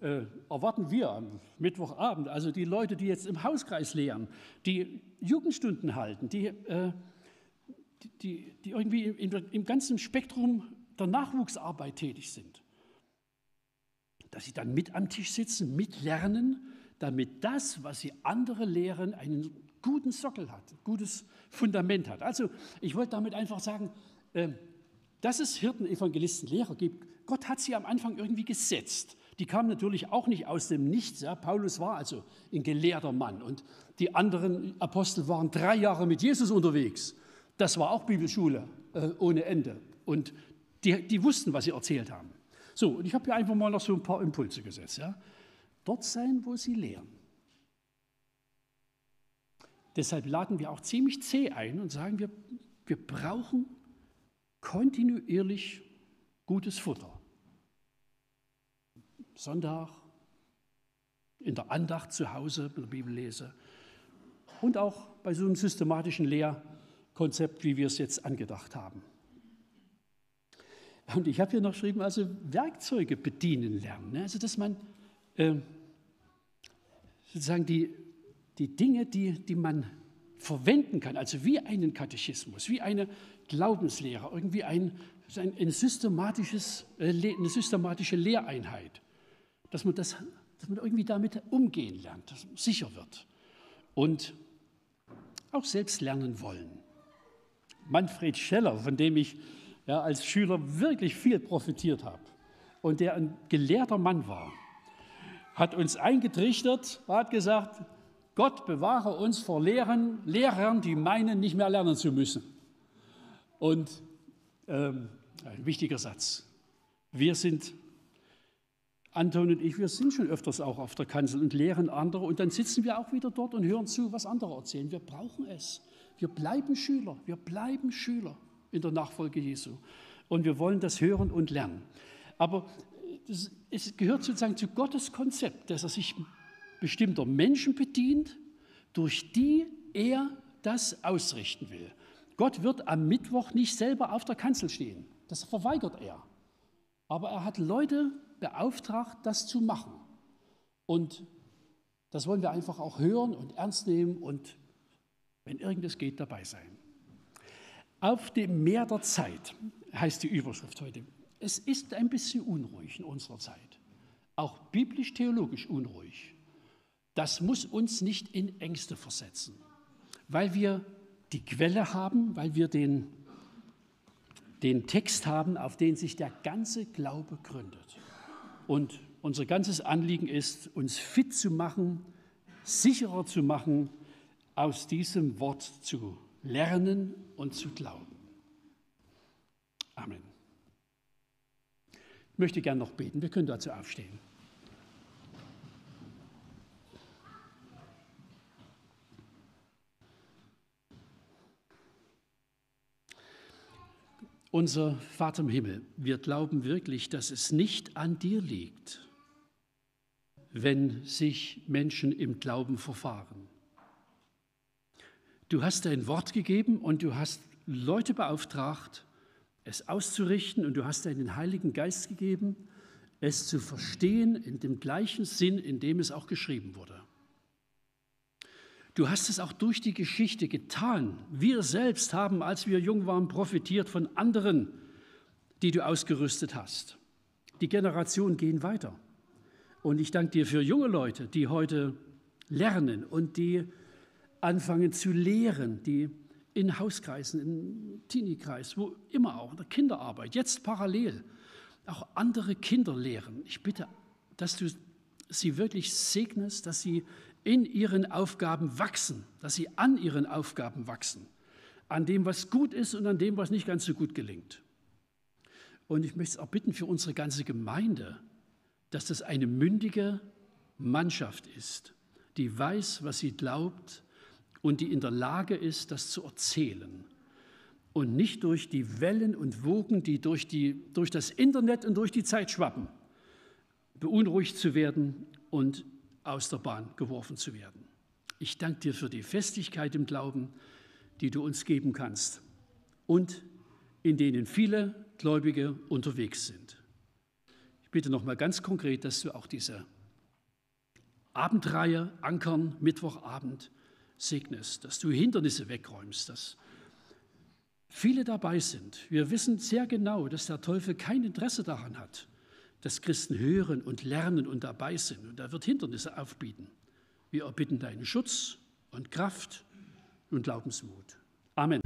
äh, erwarten wir am Mittwochabend, also die Leute, die jetzt im Hauskreis lehren, die Jugendstunden halten, die, äh, die, die irgendwie im, im ganzen Spektrum der Nachwuchsarbeit tätig sind, dass sie dann mit am Tisch sitzen, mitlernen, damit das, was sie andere lehren, einen guten Sockel hat, ein gutes Fundament hat. Also ich wollte damit einfach sagen, äh, dass es Hirten, Evangelisten, Lehrer gibt. Gott hat sie am Anfang irgendwie gesetzt. Die kamen natürlich auch nicht aus dem Nichts. Ja. Paulus war also ein gelehrter Mann und die anderen Apostel waren drei Jahre mit Jesus unterwegs. Das war auch Bibelschule äh, ohne Ende. Und die, die, wussten, was sie erzählt haben. So, und ich habe hier einfach mal noch so ein paar Impulse gesetzt. Ja. Dort sein, wo sie lehren. Deshalb laden wir auch ziemlich zäh ein und sagen, wir, wir brauchen kontinuierlich gutes Futter. Sonntag, in der Andacht zu Hause, mit der Bibel lese und auch bei so einem systematischen Lehrkonzept, wie wir es jetzt angedacht haben. Und ich habe hier noch geschrieben, also Werkzeuge bedienen lernen. Ne? Also, dass man äh, sozusagen die, die Dinge, die, die man verwenden kann, also wie einen Katechismus, wie eine Glaubenslehre, irgendwie ein, ein, ein systematisches, äh, eine systematische Lehreinheit, dass man, das, dass man irgendwie damit umgehen lernt, dass man sicher wird und auch selbst lernen wollen. Manfred Scheller, von dem ich ja, als Schüler wirklich viel profitiert habe und der ein gelehrter Mann war, hat uns eingetrichtert, hat gesagt, Gott bewahre uns vor Lehren, Lehrern, die meinen, nicht mehr lernen zu müssen. Und ähm, ein wichtiger Satz. Wir sind, Anton und ich, wir sind schon öfters auch auf der Kanzel und lehren andere und dann sitzen wir auch wieder dort und hören zu, was andere erzählen. Wir brauchen es. Wir bleiben Schüler. Wir bleiben Schüler in der Nachfolge Jesu. Und wir wollen das hören und lernen. Aber das, es gehört sozusagen zu Gottes Konzept, dass er sich bestimmter Menschen bedient, durch die er das ausrichten will. Gott wird am Mittwoch nicht selber auf der Kanzel stehen. Das verweigert er. Aber er hat Leute beauftragt, das zu machen. Und das wollen wir einfach auch hören und ernst nehmen und wenn irgendes geht, dabei sein. Auf dem Meer der Zeit heißt die Überschrift heute. Es ist ein bisschen unruhig in unserer Zeit, auch biblisch-theologisch unruhig. Das muss uns nicht in Ängste versetzen, weil wir die Quelle haben, weil wir den, den Text haben, auf den sich der ganze Glaube gründet. Und unser ganzes Anliegen ist, uns fit zu machen, sicherer zu machen, aus diesem Wort zu lernen und zu glauben. Amen. Ich möchte gern noch beten. Wir können dazu aufstehen. Unser Vater im Himmel, wir glauben wirklich, dass es nicht an dir liegt, wenn sich Menschen im Glauben verfahren. Du hast dein Wort gegeben und du hast Leute beauftragt, es auszurichten und du hast deinen Heiligen Geist gegeben, es zu verstehen in dem gleichen Sinn, in dem es auch geschrieben wurde. Du hast es auch durch die Geschichte getan. Wir selbst haben, als wir jung waren, profitiert von anderen, die du ausgerüstet hast. Die Generationen gehen weiter. Und ich danke dir für junge Leute, die heute lernen und die anfangen zu lehren, die in Hauskreisen, im Teenie-Kreis, wo immer auch, in der Kinderarbeit, jetzt parallel, auch andere Kinder lehren. Ich bitte, dass du sie wirklich segnest, dass sie in ihren Aufgaben wachsen, dass sie an ihren Aufgaben wachsen, an dem, was gut ist und an dem, was nicht ganz so gut gelingt. Und ich möchte es auch bitten für unsere ganze Gemeinde, dass das eine mündige Mannschaft ist, die weiß, was sie glaubt und die in der Lage ist, das zu erzählen. Und nicht durch die Wellen und Wogen, die durch, die durch das Internet und durch die Zeit schwappen, beunruhigt zu werden und aus der Bahn geworfen zu werden. Ich danke dir für die Festigkeit im Glauben, die du uns geben kannst und in denen viele Gläubige unterwegs sind. Ich bitte noch mal ganz konkret, dass du auch diese Abendreihe Ankern Mittwochabend segnest, dass du Hindernisse wegräumst, dass viele dabei sind. Wir wissen sehr genau, dass der Teufel kein Interesse daran hat, dass Christen hören und lernen und dabei sind. Und er wird Hindernisse aufbieten. Wir erbitten deinen Schutz und Kraft und Glaubensmut. Amen.